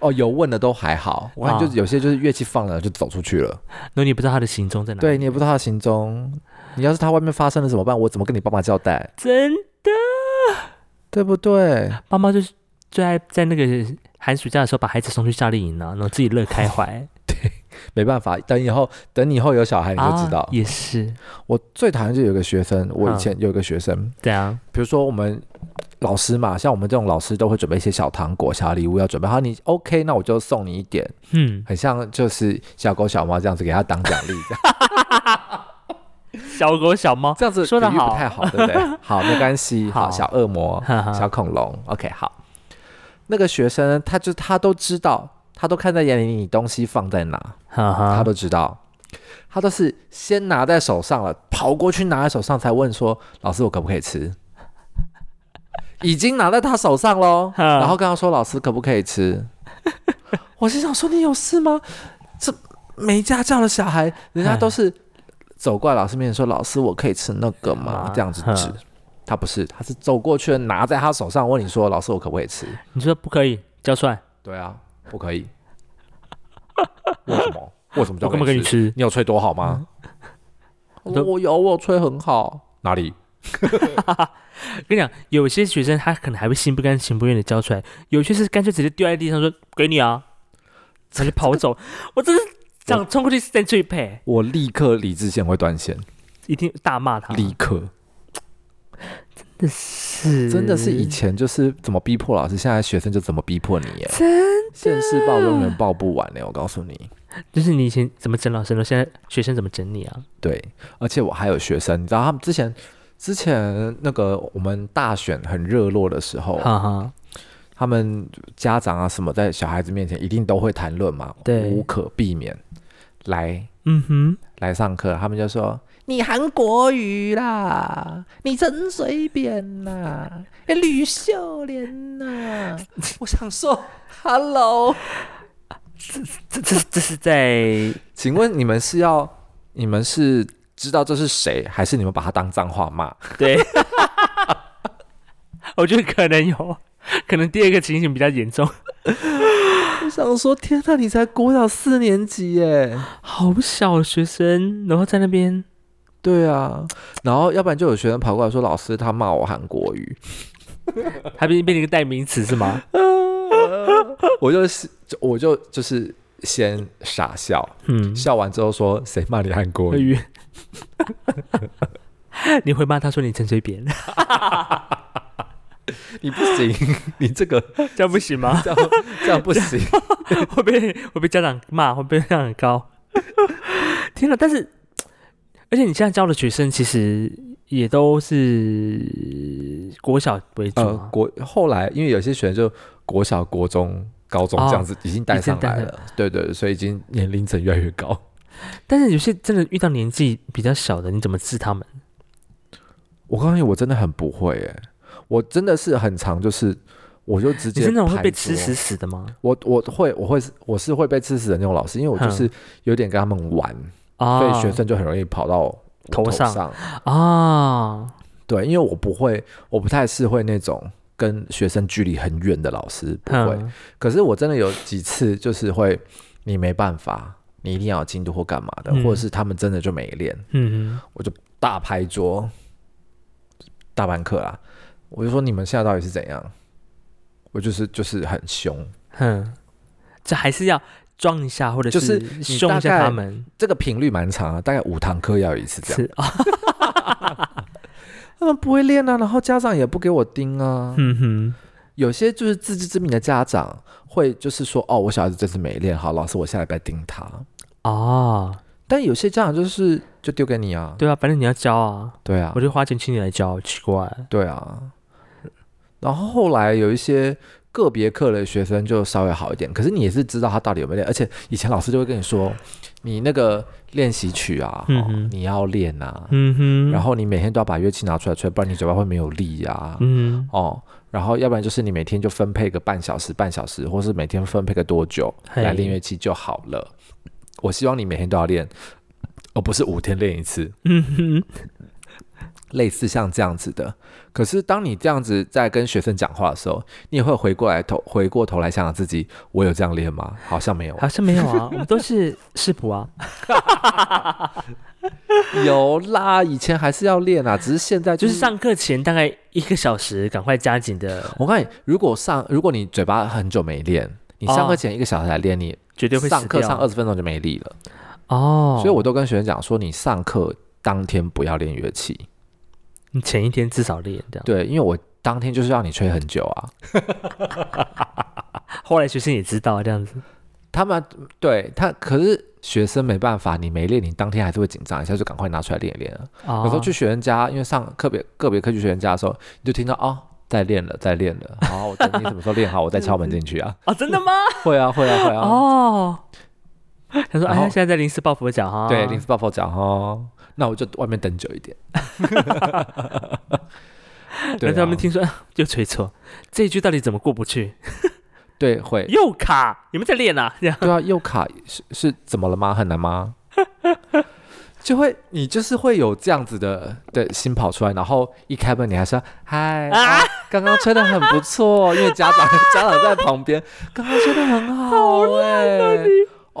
哦，[LAUGHS] 有问的都还好，我看就有些就是乐器放了就走出去了，然后你不知道他的行踪在哪，对，你也不知道他的行踪，你要是他外面发生了怎么办？我怎么跟你爸妈交代？真的，对不对？爸妈就是最爱在那个寒暑假的时候把孩子送去夏令营了，然后自己乐开怀。没办法，等以后等以后有小孩你就知道。啊、也是，我最讨厌就有个学生，我以前有一个学生，对啊，比如说我们老师嘛，像我们这种老师都会准备一些小糖果、小礼物要准备好。你 OK，那我就送你一点，嗯，很像就是小狗小猫这样子给他当奖励。[LAUGHS] 小狗小猫这样子说的不太好，对不对？[LAUGHS] 好，没关系，好，小恶魔、小恐龙，OK，好。那个学生他就他都知道。他都看在眼里，你东西放在哪，他都知道。他都是先拿在手上了，跑过去拿在手上，才问说：“老师，我可不可以吃？” [LAUGHS] 已经拿在他手上喽，然后跟他说：“老师，可不可以吃？”我心想说：“你有事吗？这没家教的小孩，人家都是走过来老师面前说：‘老师，我可以吃那个吗？’这样子指。他不是，他是走过去拿在他手上，问你说：‘老师，我可不可以吃？’你说不可以，交出来。对啊。不可以？为什么？为什么叫我干嘛给你吃？你有吹多好吗？嗯、我有，我有吹很好。哪里？[LAUGHS] 跟你讲，有些学生他可能还会心不甘情不愿的交出来，有些是干脆直接丢在地上说：“给你啊！”直接跑走。[LAUGHS] 我真是想冲过去扇嘴皮。我立刻理智线会断线，一定大骂他。立刻。真的是，真的是以前就是怎么逼迫老师，现在学生就怎么逼迫你耶。真的，现世报永远报不完呢。我告诉你，就是你以前怎么整老师呢？现在学生怎么整你啊？对，而且我还有学生，你知道他们之前之前那个我们大选很热络的时候，哈哈，他们家长啊什么在小孩子面前一定都会谈论嘛，对，无可避免。来，嗯哼，来上课，他们就说。你韩国瑜啦，你陈水扁呐，哎，吕秀莲呐，我想说，Hello，这这这这是在？请问你们是要，你们是知道这是谁，还是你们把他当脏话骂？对，[LAUGHS] 我觉得可能有，可能第二个情形比较严重。我想说，天呐，你才国小四年级耶，好小学生，然后在那边。对啊，然后要不然就有学生跑过来说：“老师，他骂我韩国瑜，还变变成一个代名词是吗？” [LAUGHS] 我就是我就就是先傻笑，嗯，笑完之后说：“谁骂你韩国语？” [LAUGHS] 你会骂他说你陈水扁？[LAUGHS] 你不行，你这个这样不行吗？这样这样不行，会被会被家长骂，会被家长很高。天哪！但是，而且你现在教的学生其实也都是国小为主，呃，国后来因为有些学生就国小、国中、高中这样子已经带上来了，对，对对，所以已经年龄层越来越高。[LAUGHS] 但是有些真的遇到年纪比较小的，你怎么治他们？我告诉你，我真的很不会哎。我真的是很常，就是我就直接。你是那种会被吃死死的吗？我我会我会我是会被吃死的那种老师，因为我就是有点跟他们玩，嗯、所以学生就很容易跑到头上，啊。对，因为我不会，我不太是会那种跟学生距离很远的老师，不会。嗯、可是我真的有几次就是会，你没办法，你一定要有进度或干嘛的，嗯、或者是他们真的就没练，嗯哼，我就大拍桌，大班课啦。我就说你们现在到底是怎样？我就是就是很凶，哼，这还是要装一下，或者是凶一下他们。这个频率蛮长啊，大概五堂课要有一次这样。[LAUGHS] 他们不会练啊，然后家长也不给我盯啊。嗯哼，有些就是自知之明的家长会就是说，哦，我小孩子这次没练好，老师我下礼拜盯他。哦。但有些家长就是就丢给你啊。对啊，反正你要教啊。对啊，我就花钱请你来教，奇怪。对啊。然后后来有一些个别课的学生就稍微好一点，可是你也是知道他到底有没有练，而且以前老师就会跟你说，你那个练习曲啊，嗯、哼你要练啊，嗯哼，然后你每天都要把乐器拿出来吹，不然你嘴巴会没有力啊，嗯，哦，然后要不然就是你每天就分配个半小时、半小时，或是每天分配个多久来练乐器就好了。我希望你每天都要练，而不是五天练一次。嗯哼。类似像这样子的，可是当你这样子在跟学生讲话的时候，你也会回过来头回过头来想想自己，我有这样练吗？好像没有，好像没有啊，我们都是视谱啊。[LAUGHS] 有啦，以前还是要练啊，只是现在就是上课前大概一个小时，赶快加紧的。我看你，如果上如果你嘴巴很久没练，你上课前一个小时来练，你绝对会上课上二十分钟就没力了。哦，所以我都跟学生讲说，你上课当天不要练乐器。你前一天至少练这样。对，因为我当天就是让你吹很久啊。[LAUGHS] 后来学生也知道这样子，他们对他，可是学生没办法，你没练，你当天还是会紧张一下，就赶快拿出来练一练啊。哦、有时候去学生家，因为上个别个别课去学生家的时候，你就听到哦，在练了，在练了。好，我等你什么时候练好，我再敲门进去啊。[LAUGHS] 哦，真的吗？[LAUGHS] 会啊，会啊，会啊。哦。[LAUGHS] 他说：“哎，现在在临时抱佛脚哈。”对，临时抱佛脚哈。那我就外面等久一点。[LAUGHS] 对，他们听说又吹错，这一句到底怎么过不去？[LAUGHS] 对，会又卡，你们在练啊？这样对啊，又卡是是怎么了吗？很难吗？就会你就是会有这样子的的心跑出来，然后一开门你还说嗨，刚刚吹的很不错，因为家长家长在旁边，刚刚吹的很好哎。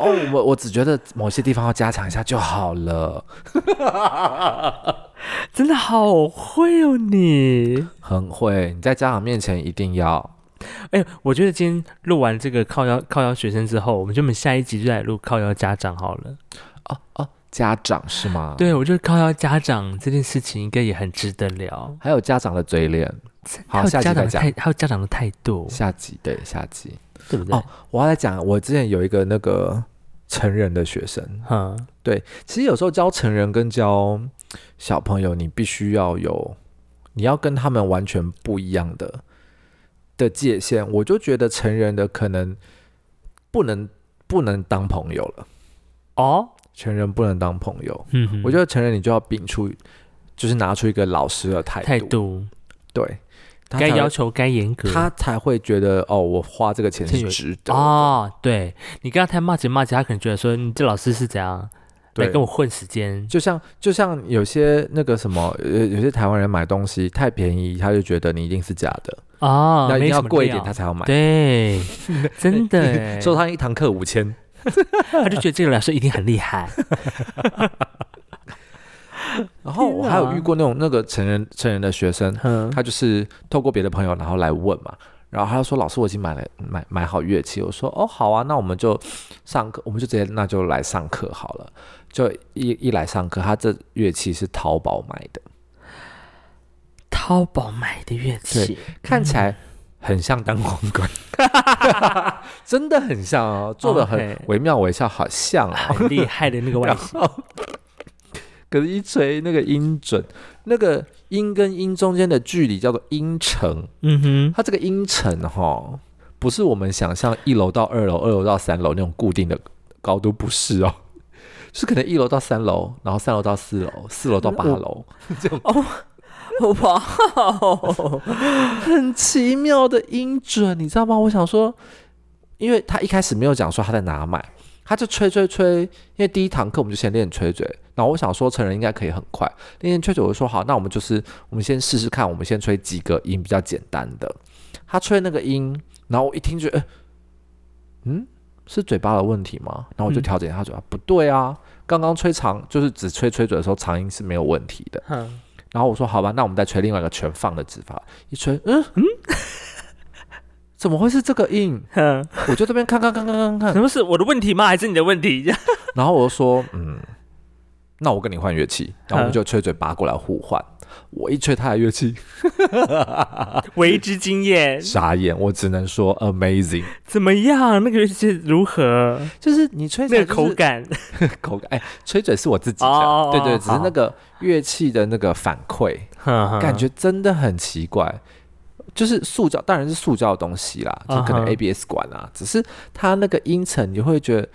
哦，[LAUGHS] 我我只觉得某些地方要加强一下就好了。[LAUGHS] 真的好会哦，你 [LAUGHS] 很会。你在家长面前一定要。哎，我觉得今天录完这个靠腰靠腰学生之后，我们就我们下一集就来录靠腰家长好了。哦哦，家长是吗？对，我觉得靠腰家长这件事情应该也很值得聊。还有家长的嘴脸，还有家长还有家长的态度。下集对下集。对不对？哦，我要来讲，我之前有一个那个成人的学生，哈、嗯，对，其实有时候教成人跟教小朋友，你必须要有，你要跟他们完全不一样的的界限。我就觉得成人的可能不能不能当朋友了，哦，成人不能当朋友。嗯哼，我觉得成人你就要秉出，就是拿出一个老师的态度，态度，对。该要求该严格，他才会觉得哦，我花这个钱是值得哦。对，你跟他太骂街骂街，他可能觉得说你这老师是怎样对来跟我混时间。就像就像有些那个什么，有有些台湾人买东西太便宜，他就觉得你一定是假的哦，那一定要贵一点他才要买。对，真的，[LAUGHS] 收他一堂课五千，[LAUGHS] 他就觉得这个老师一定很厉害。[LAUGHS] 然后我还有遇过那种那个成人成人的学生，他就是透过别的朋友然后来问嘛，然后他就说，老师我已经买了买买好乐器，我说哦好啊，那我们就上课，我们就直接那就来上课好了，就一一来上课，他这乐器是淘宝买的。淘宝买的乐器，看起来很像单簧管，[LAUGHS] 真的很像哦，做的很惟妙惟肖，好像、哦、很厉害的那个外形。[LAUGHS] 可是，一锤那个音准，那个音跟音中间的距离叫做音程。嗯哼，它这个音程哈，不是我们想象一楼到二楼、二楼到三楼那种固定的高度，不是哦，[LAUGHS] 是可能一楼到三楼，然后三楼到四楼，四楼到八楼这种。哦，哇，[LAUGHS] 很奇妙的音准，你知道吗？我想说，因为他一开始没有讲说他在哪买。他就吹吹吹，因为第一堂课我们就先练吹嘴，然后我想说成人应该可以很快练练吹嘴，我就说好，那我们就是我们先试试看，我们先吹几个音比较简单的。他吹那个音，然后我一听就，嗯，是嘴巴的问题吗？然后我就调整他嘴巴，嗯、不对啊，刚刚吹长就是只吹吹嘴的时候长音是没有问题的。嗯、然后我说好吧，那我们再吹另外一个全放的指法，一吹，嗯嗯。怎么会是这个音？呵我就这边看看看看看看，什么是我的问题吗？还是你的问题？[LAUGHS] 然后我就说，嗯，那我跟你换乐器，然后我们就吹嘴拔过来互换。我一吹他的乐器，[LAUGHS] 为之惊艳，傻眼。我只能说 amazing。怎么样？那个乐器如何？就是你吹嘴、就是、那个口感，[LAUGHS] 口感。哎，吹嘴是我自己的，对对，只是那个乐器的那个反馈，感觉真的很奇怪。就是塑胶，当然是塑胶的东西啦，就可能 ABS 管啊，uh huh. 只是它那个音程，你会觉得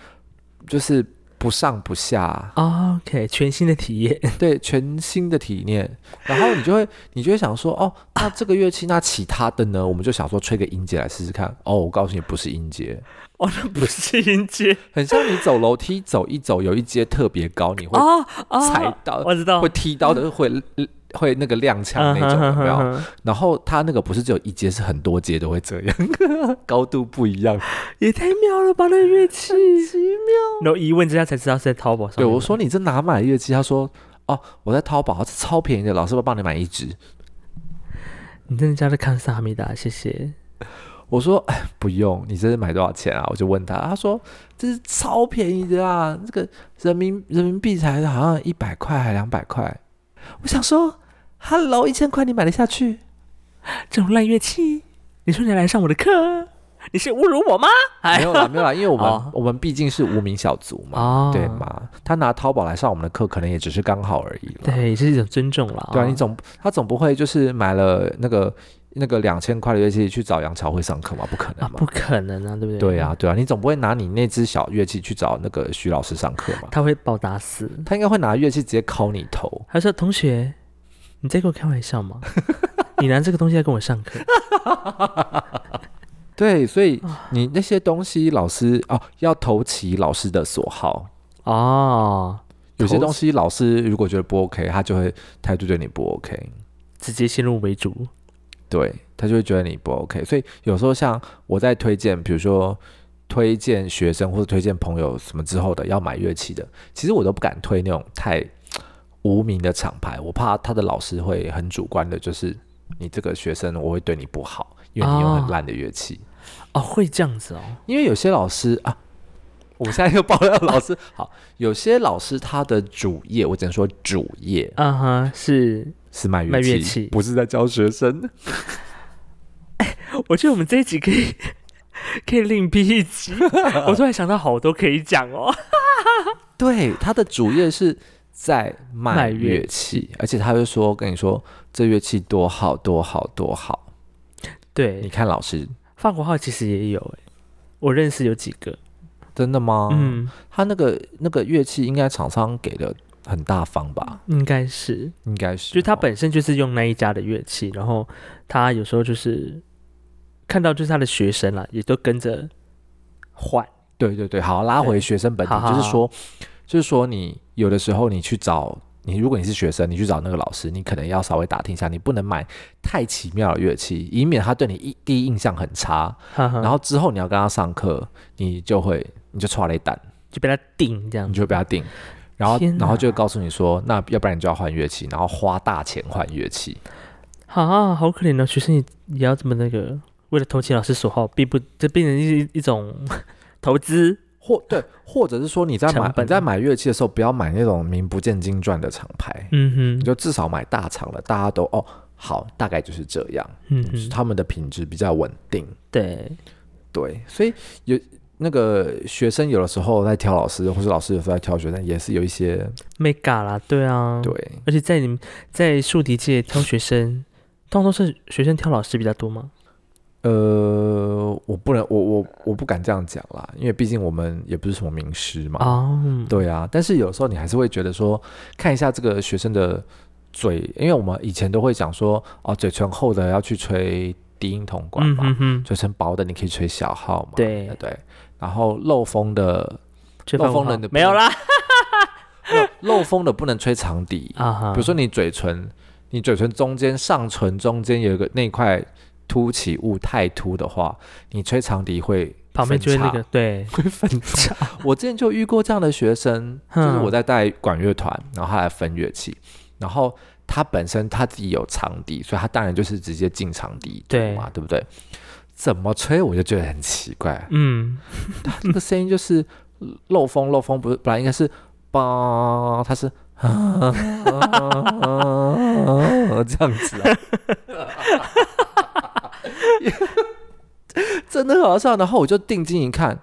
就是不上不下。OK，全新的体验，对，全新的体验。然后你就会，你就会想说，哦，那这个乐器，那其他的呢？我们就想说，吹个音阶来试试看。哦，我告诉你，不是音阶，哦，那不是音阶，很像你走楼梯走一走，有一阶特别高，你会踩到，oh, oh, 我知道，会踢到的，会。会那个踉跄那种有没有？然后它那个不是只有一阶，是很多阶都会这样，[LAUGHS] 高度不一样，也太妙了吧！那个乐器奇妙。然后一问之下才知道是在淘宝上。对，我说你这哪买乐器？他说哦，我在淘宝，这超便宜的，老师会帮你买一支。你真的家在看萨米达？谢谢。我说哎，不用，你这是买多少钱啊？我就问他，他说这是超便宜的啊，这个人民人民币才好像一百块还两百块。我想说。Hello，一千块你买得下去？这种烂乐器，你说你来上我的课，你是侮辱我吗？没有啦，没有啦，因为我们、哦、我们毕竟是无名小卒嘛，哦、对嘛？他拿淘宝来上我们的课，可能也只是刚好而已。对，这是一种尊重了。对啊，你总他总不会就是买了那个那个两千块的乐器去找杨朝会上课吗？不可能嘛、啊？不可能啊，对不对？对啊，对啊，你总不会拿你那只小乐器去找那个徐老师上课嘛？他会暴打死，他应该会拿乐器直接敲你头。他说：“同学。”你在跟我开玩笑吗？[LAUGHS] 你拿这个东西来跟我上课？[LAUGHS] 对，所以你那些东西，老师哦要投其老师的所好哦。有些东西老师如果觉得不 OK，他就会态度对你不 OK，直接先入为主。对，他就会觉得你不 OK。所以有时候像我在推荐，比如说推荐学生或者推荐朋友什么之后的要买乐器的，其实我都不敢推那种太。无名的厂牌，我怕他的老师会很主观的，就是你这个学生，我会对你不好，因为你用很烂的乐器哦，哦，会这样子哦。因为有些老师啊，我现在又爆料老师，好，有些老师他的主业，我只能说主业，嗯哼，是是卖乐器，乐器不是在教学生。[LAUGHS] 哎，我觉得我们这一集可以 [LAUGHS] 可以另辟一集，[LAUGHS] 我突然想到好多可以讲哦。对，他的主业是。在卖乐器，而且他会说跟你说这乐器多好多好多好。对，你看老师，法国号其实也有哎，我认识有几个。真的吗？嗯，他那个那个乐器应该厂商给的很大方吧？应该是，应该是，就他本身就是用那一家的乐器，然后他有时候就是看到就是他的学生啦，也都跟着换。对对对，好，拉回学生本体，就是说。就是说，你有的时候你去找你，如果你是学生，你去找那个老师，你可能要稍微打听一下，你不能买太奇妙的乐器，以免他对你一第一印象很差。然后之后你要跟他上课，你就会你就错了一单，就被他定这样，你就被他定，然后然后就告诉你说，那要不然你就要换乐器，然后花大钱换乐器。啊，好可怜哦学生也也要这么那个，为了投其老师所好，并不这变成一一种 [LAUGHS] 投资。或对，或者是说你在买本你在买乐器的时候，不要买那种名不见经传的厂牌，嗯哼，你就至少买大厂的，大家都哦好，大概就是这样。嗯，就是他们的品质比较稳定。对对，所以有那个学生有的时候在挑老师，或是老师有时候在挑学生，也是有一些没嘎啦。对啊，对。而且在你们在竖笛界挑学生，通常都是学生挑老师比较多吗？呃，我不能，我我我不敢这样讲啦，因为毕竟我们也不是什么名师嘛。哦，对啊。但是有时候你还是会觉得说，看一下这个学生的。嘴，因为我们以前都会讲说，哦，嘴唇厚的要去吹低音铜管嘛，嗯、哼哼嘴唇薄的你可以吹小号嘛，对对。然后漏风的，漏风的没有啦，漏风的不能吹长笛啊。比如说你嘴唇，你嘴唇中间上唇中间有一个那块凸起物太凸的话，你吹长笛会旁边就会那个对 [LAUGHS] 会分叉。我之前就遇过这样的学生，就是我在带管乐团，然后他来分乐器。然后他本身他自己有长笛，所以他当然就是直接进长笛对嘛，对不对？怎么吹我就觉得很奇怪。嗯，他那个声音就是漏风，漏风不是本来应该是吧？他是啊 [LAUGHS] 啊 [LAUGHS] 这样子啊，[LAUGHS] 真的很好笑。然后我就定睛一看，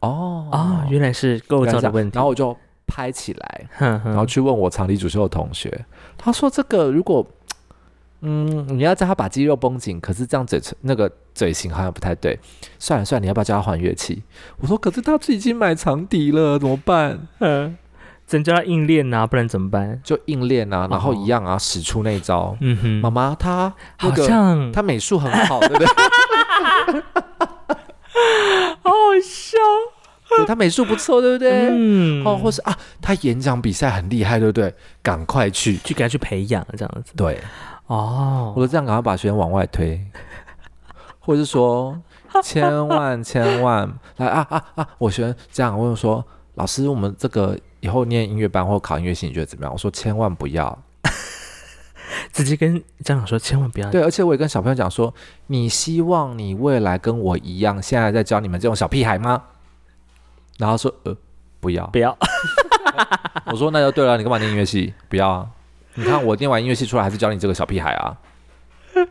哦啊，原来是构造的问题。然后我就。拍起来，然后去问我长笛主修的同学，他说：“这个如果，嗯，你要叫他把肌肉绷紧，可是这样嘴唇那个嘴型好像不太对。算了算了，你要不要叫他换乐器？”我说：“可是他已经买长笛了，怎么办？嗯，只能叫他硬练啊，不然怎么办？就硬练啊，然后一样啊，使出那招。嗯哼，妈妈，他好像她美术很好，对不对？[LAUGHS] 好好笑。”对，他美术不错，对不对？嗯，哦，或是啊，他演讲比赛很厉害，对不对？赶快去，去给他去培养，这样子。对，哦，我都这样，赶快把学生往外推，或者是说，[LAUGHS] 千万千万来啊啊啊！我学生这样问我说，老师，我们这个以后念音乐班或考音乐系，你觉得怎么样？我说千万不要，[LAUGHS] 直接跟家长说千万不要。对，而且我也跟小朋友讲说，你希望你未来跟我一样，现在在教你们这种小屁孩吗？然后说呃，不要不要，[LAUGHS] 我说那就对了，你干嘛念音乐系？不要啊！你看我念完音乐系出来，还是教你这个小屁孩啊！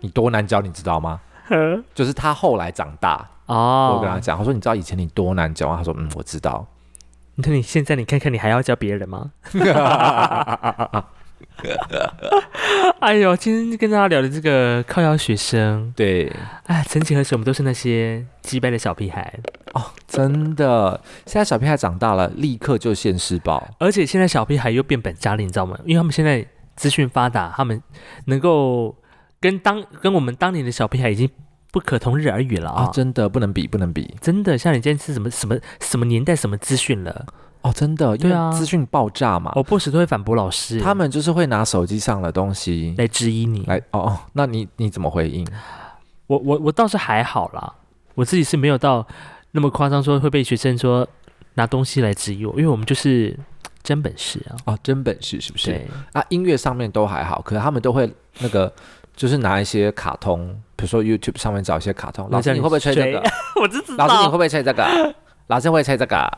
你多难教，你知道吗？[LAUGHS] 就是他后来长大哦，我跟他讲，他说你知道以前你多难教吗？他说嗯，我知道。那你现在你看看，你还要教别人吗？[LAUGHS] 哎呦，今天跟大家聊的这个靠腰学生，对，哎，曾几何时我们都是那些击败的小屁孩哦，真的。现在小屁孩长大了，立刻就现世报，而且现在小屁孩又变本加厉，你知道吗？因为他们现在资讯发达，他们能够跟当跟我们当年的小屁孩已经不可同日而语了啊、哦！真的不能比，不能比，真的。像你今天是什么什么什么年代什么资讯了？哦，真的，因为资讯爆炸嘛，我不时都会反驳老师，他们就是会拿手机上的东西来质疑你，来哦哦，那你你怎么回应？我我我倒是还好啦，我自己是没有到那么夸张，说会被学生说拿东西来质疑我，因为我们就是真本事啊，哦，真本事是不是？对啊，音乐上面都还好，可是他们都会那个就是拿一些卡通，比如说 YouTube 上面找一些卡通，老师 [LAUGHS] 你会不会吹这个？我就知道，老师你会不会吹这个？老师会吹这个。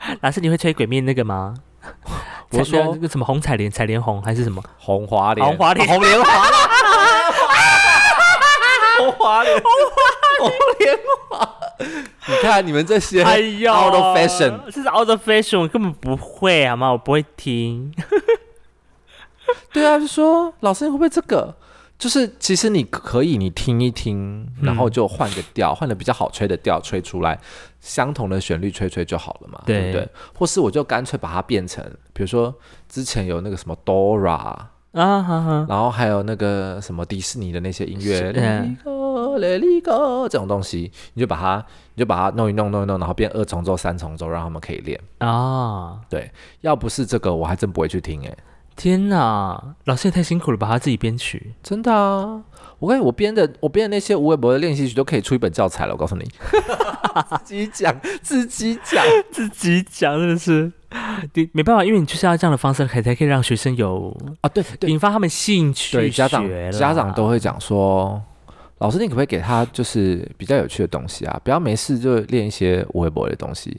[LAUGHS] 老师，你会吹鬼面那个吗？我说那个什么红彩莲、彩莲红还是什么红花莲？红花莲、红莲花。[LAUGHS] 红花莲、红莲花。你看你们这些，哎呦，out of fashion，这是 out of fashion，我根本不会好吗？我不会听。对啊，就说老师，你会不会这个？就是其实你可以，你听一听，然后就换个调，换个比较好吹的调吹出来，相同的旋律吹吹就好了嘛，对，对不对？或是我就干脆把它变成，比如说之前有那个什么 Dora 啊，然后还有那个什么迪士尼的那些音乐，Let it go, Let it go 这种东西，你就把它，你就把它弄一弄，弄一弄，然后变二重奏、三重奏，让他们可以练啊。对，要不是这个，我还真不会去听诶。天哪，老师也太辛苦了，吧他自己编曲，真的啊！我跟你我编的，我编的那些无微博的练习曲都可以出一本教材了。我告诉你，[LAUGHS] 自己讲，自己讲，[LAUGHS] 自己讲，真的是你没办法，因为你就是要这样的方式，才才可以让学生有啊，对，引发他们兴趣。对，家长家长都会讲说，老师，你可不可以给他就是比较有趣的东西啊？不要没事就练一些无微博的东西。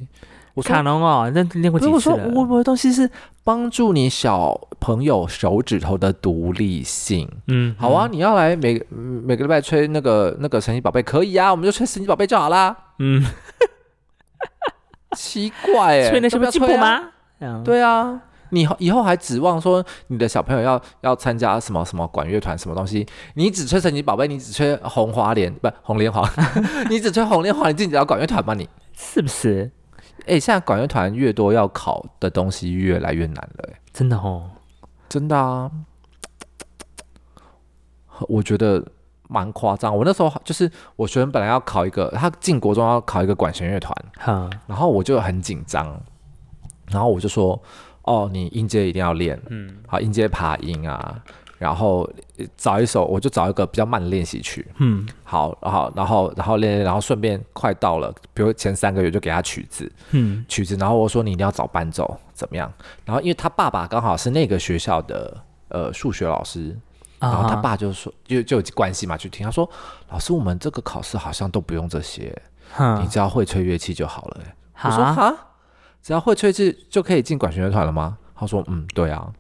我说卡农哦，那练过几次了？我说我我的东西是帮助你小朋友手指头的独立性。嗯，好啊，你要来每每个礼拜吹那个那个神奇宝贝可以啊，我们就吹神奇宝贝就好啦。嗯，[LAUGHS] 奇怪哎、欸，吹那什么进步吗？对啊。你以后还指望说你的小朋友要要参加什么什么管乐团什么东西？你只吹神奇宝贝，你只吹红花莲不红莲花，[LAUGHS] 你只吹红莲花，你自己要管乐团吗？你是不是？哎、欸，现在管乐团越多，要考的东西越来越难了、欸，真的哦，真的啊，我觉得蛮夸张。我那时候就是我学生本来要考一个，他进国中要考一个管弦乐团，哈，然后我就很紧张，然后我就说。哦，你音阶一定要练，嗯，好，音阶爬音啊，然后找一首，我就找一个比较慢的练习曲，嗯，好，然后，然后，然后练练，然后顺便快到了，比如前三个月就给他曲子，嗯，曲子，然后我说你一定要找伴奏，怎么样？然后因为他爸爸刚好是那个学校的呃数学老师，然后他爸就说就就有关系嘛，去听，他说老师，我们这个考试好像都不用这些，你只要会吹乐器就好了，我说哈。只要会吹气就可以进管弦乐团了吗？他说：“嗯，对啊。”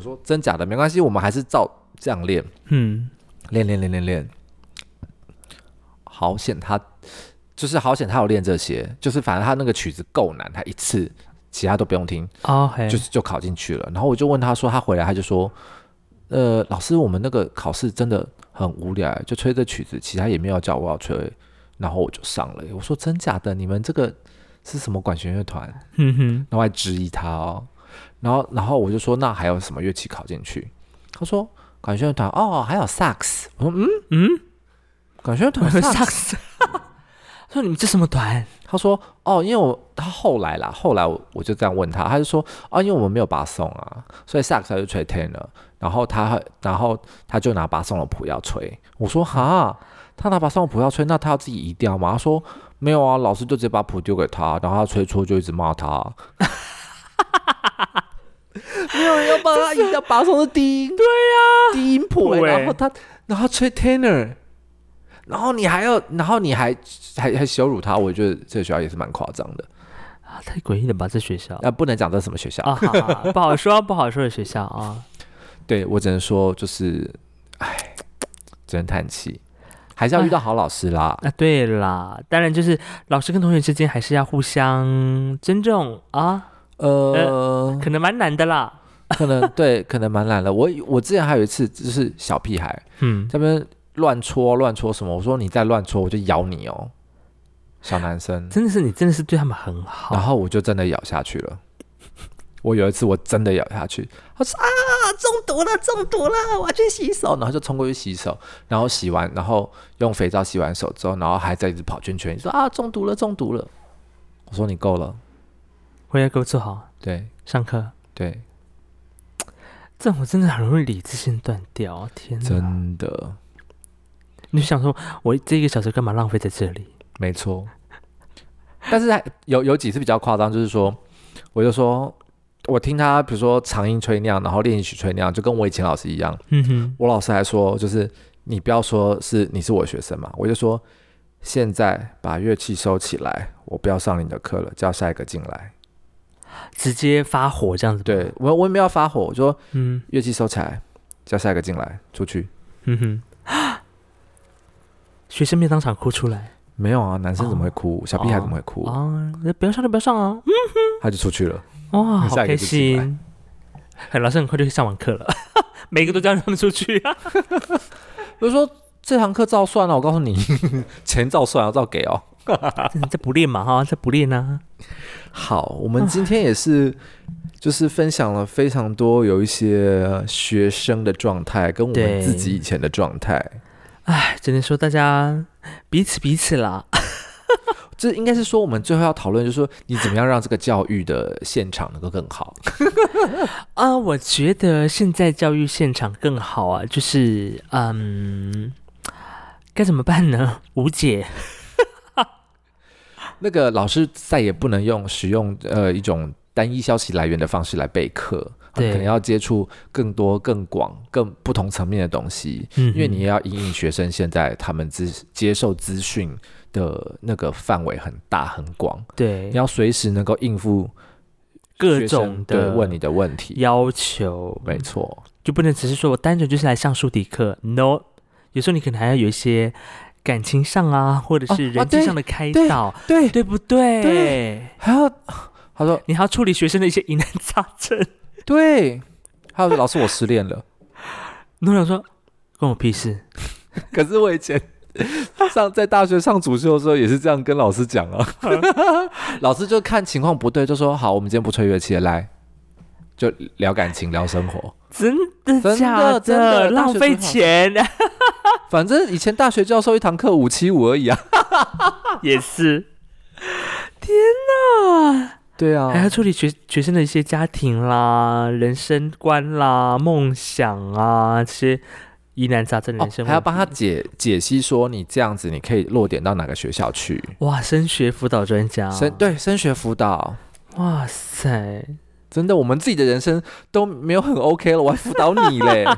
我说：“真假的没关系，我们还是照这样练。”嗯，练练练练练。好险他就是好险他有练这些，就是反正他那个曲子够难，他一次其他都不用听哦，就是就考进去了。然后我就问他说：“他回来他就说，呃，老师，我们那个考试真的很无聊，就吹这曲子，其他也没有叫我要吹，然后我就上了。”我说：“真假的？你们这个？”是什么管弦乐团？嗯哼，然后还质疑他哦，然后然后我就说，那还有什么乐器考进去？他说管弦乐团哦，还有萨克斯。我说嗯嗯，管弦乐团 [LAUGHS] 萨克斯。[LAUGHS] 他说你们这什么团？他说哦，因为我他后来啦，后来我我就这样问他，他就说哦，因为我们没有巴送啊，所以萨克斯就吹 tenor，然后他然后他就拿巴送的谱要吹。我说哈，他拿巴送的谱要吹，那他要自己移调吗？他说。没有啊，老师就直接把谱丢给他，然后他吹错就一直骂他。[LAUGHS] [LAUGHS] 没有人要帮他移调巴松的低音，对呀，低音谱，然后他然后吹 tenor，然后你还要，然后你还还还羞辱他，我觉得这个学校也是蛮夸张的啊，太诡异了吧？这学校啊，不能讲这什么学校啊，[LAUGHS] 不好说，不好说的学校啊。对，我只能说就是，哎，只能叹气。还是要遇到好老师啦。啊，对啦，当然就是老师跟同学之间还是要互相尊重啊。呃，呃可能蛮难的啦。可能对，可能蛮难的。我我之前还有一次，就是小屁孩，嗯，这边乱戳乱戳什么，我说你再乱戳，我就咬你哦。小男生，真的是你，真的是对他们很好。然后我就真的咬下去了。我有一次我真的咬下去，我说啊，中毒了，中毒了，我要去洗手，然后就冲过去洗手，然后洗完，然后用肥皂洗完手之后，然后还在一直跑圈圈，你说啊，中毒了，中毒了。我说你够了，回来给我坐好。对，上课。对，[TSK] 这我真的很容易理智线断掉，天哪，真的。你想说我这一个小时干嘛浪费在这里？没错。但是还有有几次比较夸张，就是说，我就说。我听他，比如说长音吹那样，然后练习曲吹那样，就跟我以前老师一样。嗯哼，我老师还说，就是你不要说是你是我学生嘛，我就说现在把乐器收起来，我不要上你的课了，叫下一个进来，直接发火这样子。对，我我也没有发火，我说嗯，乐器收起来，叫下一个进来，出去。嗯哼，[GASPS] 学生没当场哭出来？没有啊，男生怎么会哭？哦、小屁孩怎么会哭啊？不要上就不要上啊。嗯哼，他就出去了。哇，好开心！[LAUGHS] 老师很快就去上完课了，[LAUGHS] 每个都叫他们出去啊。[LAUGHS] 比如说这堂课照算了，我告诉你，[LAUGHS] 钱照算啊，照给哦。[LAUGHS] 这不练嘛哈，这不练呢。好，我们今天也是，就是分享了非常多有一些学生的状态，跟我们自己以前的状态。哎，只能说大家彼此彼此啦。[LAUGHS] 这应该是说，我们最后要讨论，就是说，你怎么样让这个教育的现场能够更好啊？我觉得现在教育现场更好啊，就是嗯，该怎么办呢？[LAUGHS] 无解。[LAUGHS] 那个老师再也不能用使用呃一种单一消息来源的方式来备课，对可能要接触更多、更广、更不同层面的东西。嗯，因为你也要引领学生现在他们资接受资讯的那个范围很大很广，对，你要随时能够应付各种的问你的问题要求。没错，就不能只是说我单纯就是来上数理课，no，有时候你可能还要有一些。感情上啊，或者是人际上的开导，啊啊、对对，对不对？对，还要他说 [LAUGHS] 你还要处理学生的一些疑难杂症，对，还有说老师我失恋了，我想说关我屁事。[LAUGHS] 可是我以前上在大学上主修的时候也是这样跟老师讲啊，[LAUGHS] 老师就看情况不对就说好，我们今天不吹乐器了，来就聊感情聊生活，真的假的？真的浪费钱。[LAUGHS] 反正以前大学教授一堂课五七五而已啊，也是。天哪！对啊，还要处理学学生的一些家庭啦、人生观啦、梦想啊这些疑难杂症的人生、哦，还要帮他解解析说你这样子你可以落点到哪个学校去？哇，升学辅导专家，升对升学辅导，哇塞，真的，我们自己的人生都没有很 OK 了，我还辅导你嘞。[LAUGHS]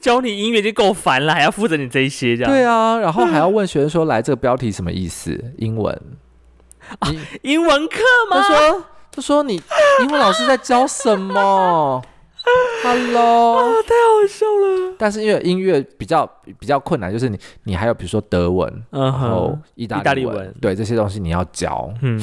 教你音乐就够烦了，还要负责你这一些，这样对啊，然后还要问学生说：“来，这个标题什么意思？英文 [LAUGHS] 啊？英文课吗？”他说：“他说你英文老师在教什么？[LAUGHS] ”Hello，啊，太好笑了。但是因为音乐比较比较困难，就是你你还有比如说德文，嗯、然后意大利文，文，对这些东西你要教，嗯。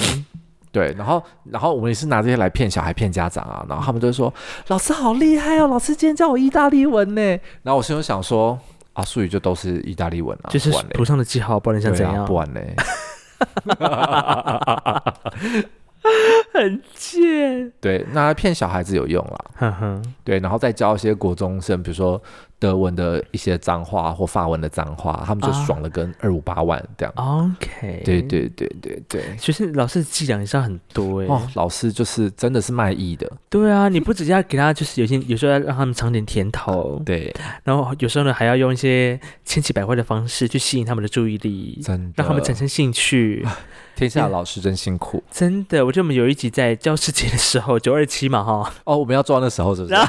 对，然后，然后我们也是拿这些来骗小孩、骗家长啊，然后他们就说：“老师好厉害哦，老师今天教我意大利文呢。”然后我心中想说：“啊，术语就都是意大利文啊，就是图上的记号，不然你想怎样？不然呢？” [LAUGHS] [LAUGHS] 很贱。对，那骗小孩子有用啦。对，然后再教一些国中生，比如说。德文的一些脏话或法文的脏话，他们就爽了，跟二五八万这样。OK，对对对对对，其实老师伎俩也是很多哎。哦，老师就是真的是卖艺的。对啊，你不只要给他，就是有些有时候要让他们尝点甜头。对，然后有时候呢，还要用一些千奇百怪的方式去吸引他们的注意力，真让他们产生兴趣。天下老师真辛苦，真的。我记得我们有一集在教师节的时候，九二七嘛哈。哦，我们要做到那时候是不是？[LAUGHS]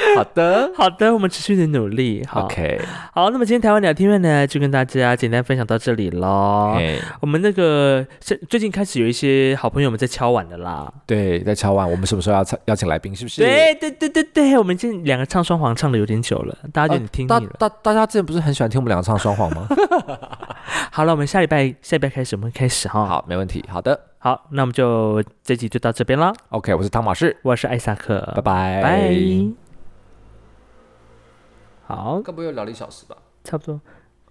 [LAUGHS] 好的，好的，我们持续的努力。好，OK，好，那么今天台湾聊天院呢，就跟大家简单分享到这里喽。我们那个是最近开始有一些好朋友们在敲碗的啦。对，在敲碗，我们什么时候要邀请来宾？是不是？对对对对对，我们今天两个唱双簧唱的有点久了，大家有点听腻了。呃、大大，大家之前不是很喜欢听我们两个唱双簧吗？好了，我们下礼拜下礼拜开始，我们开始哈。好，没问题。好的，好，那我们就这集就到这边了。OK，我是汤马士，我是艾萨克，拜拜拜。好，该不会又聊了一小时吧？差不多。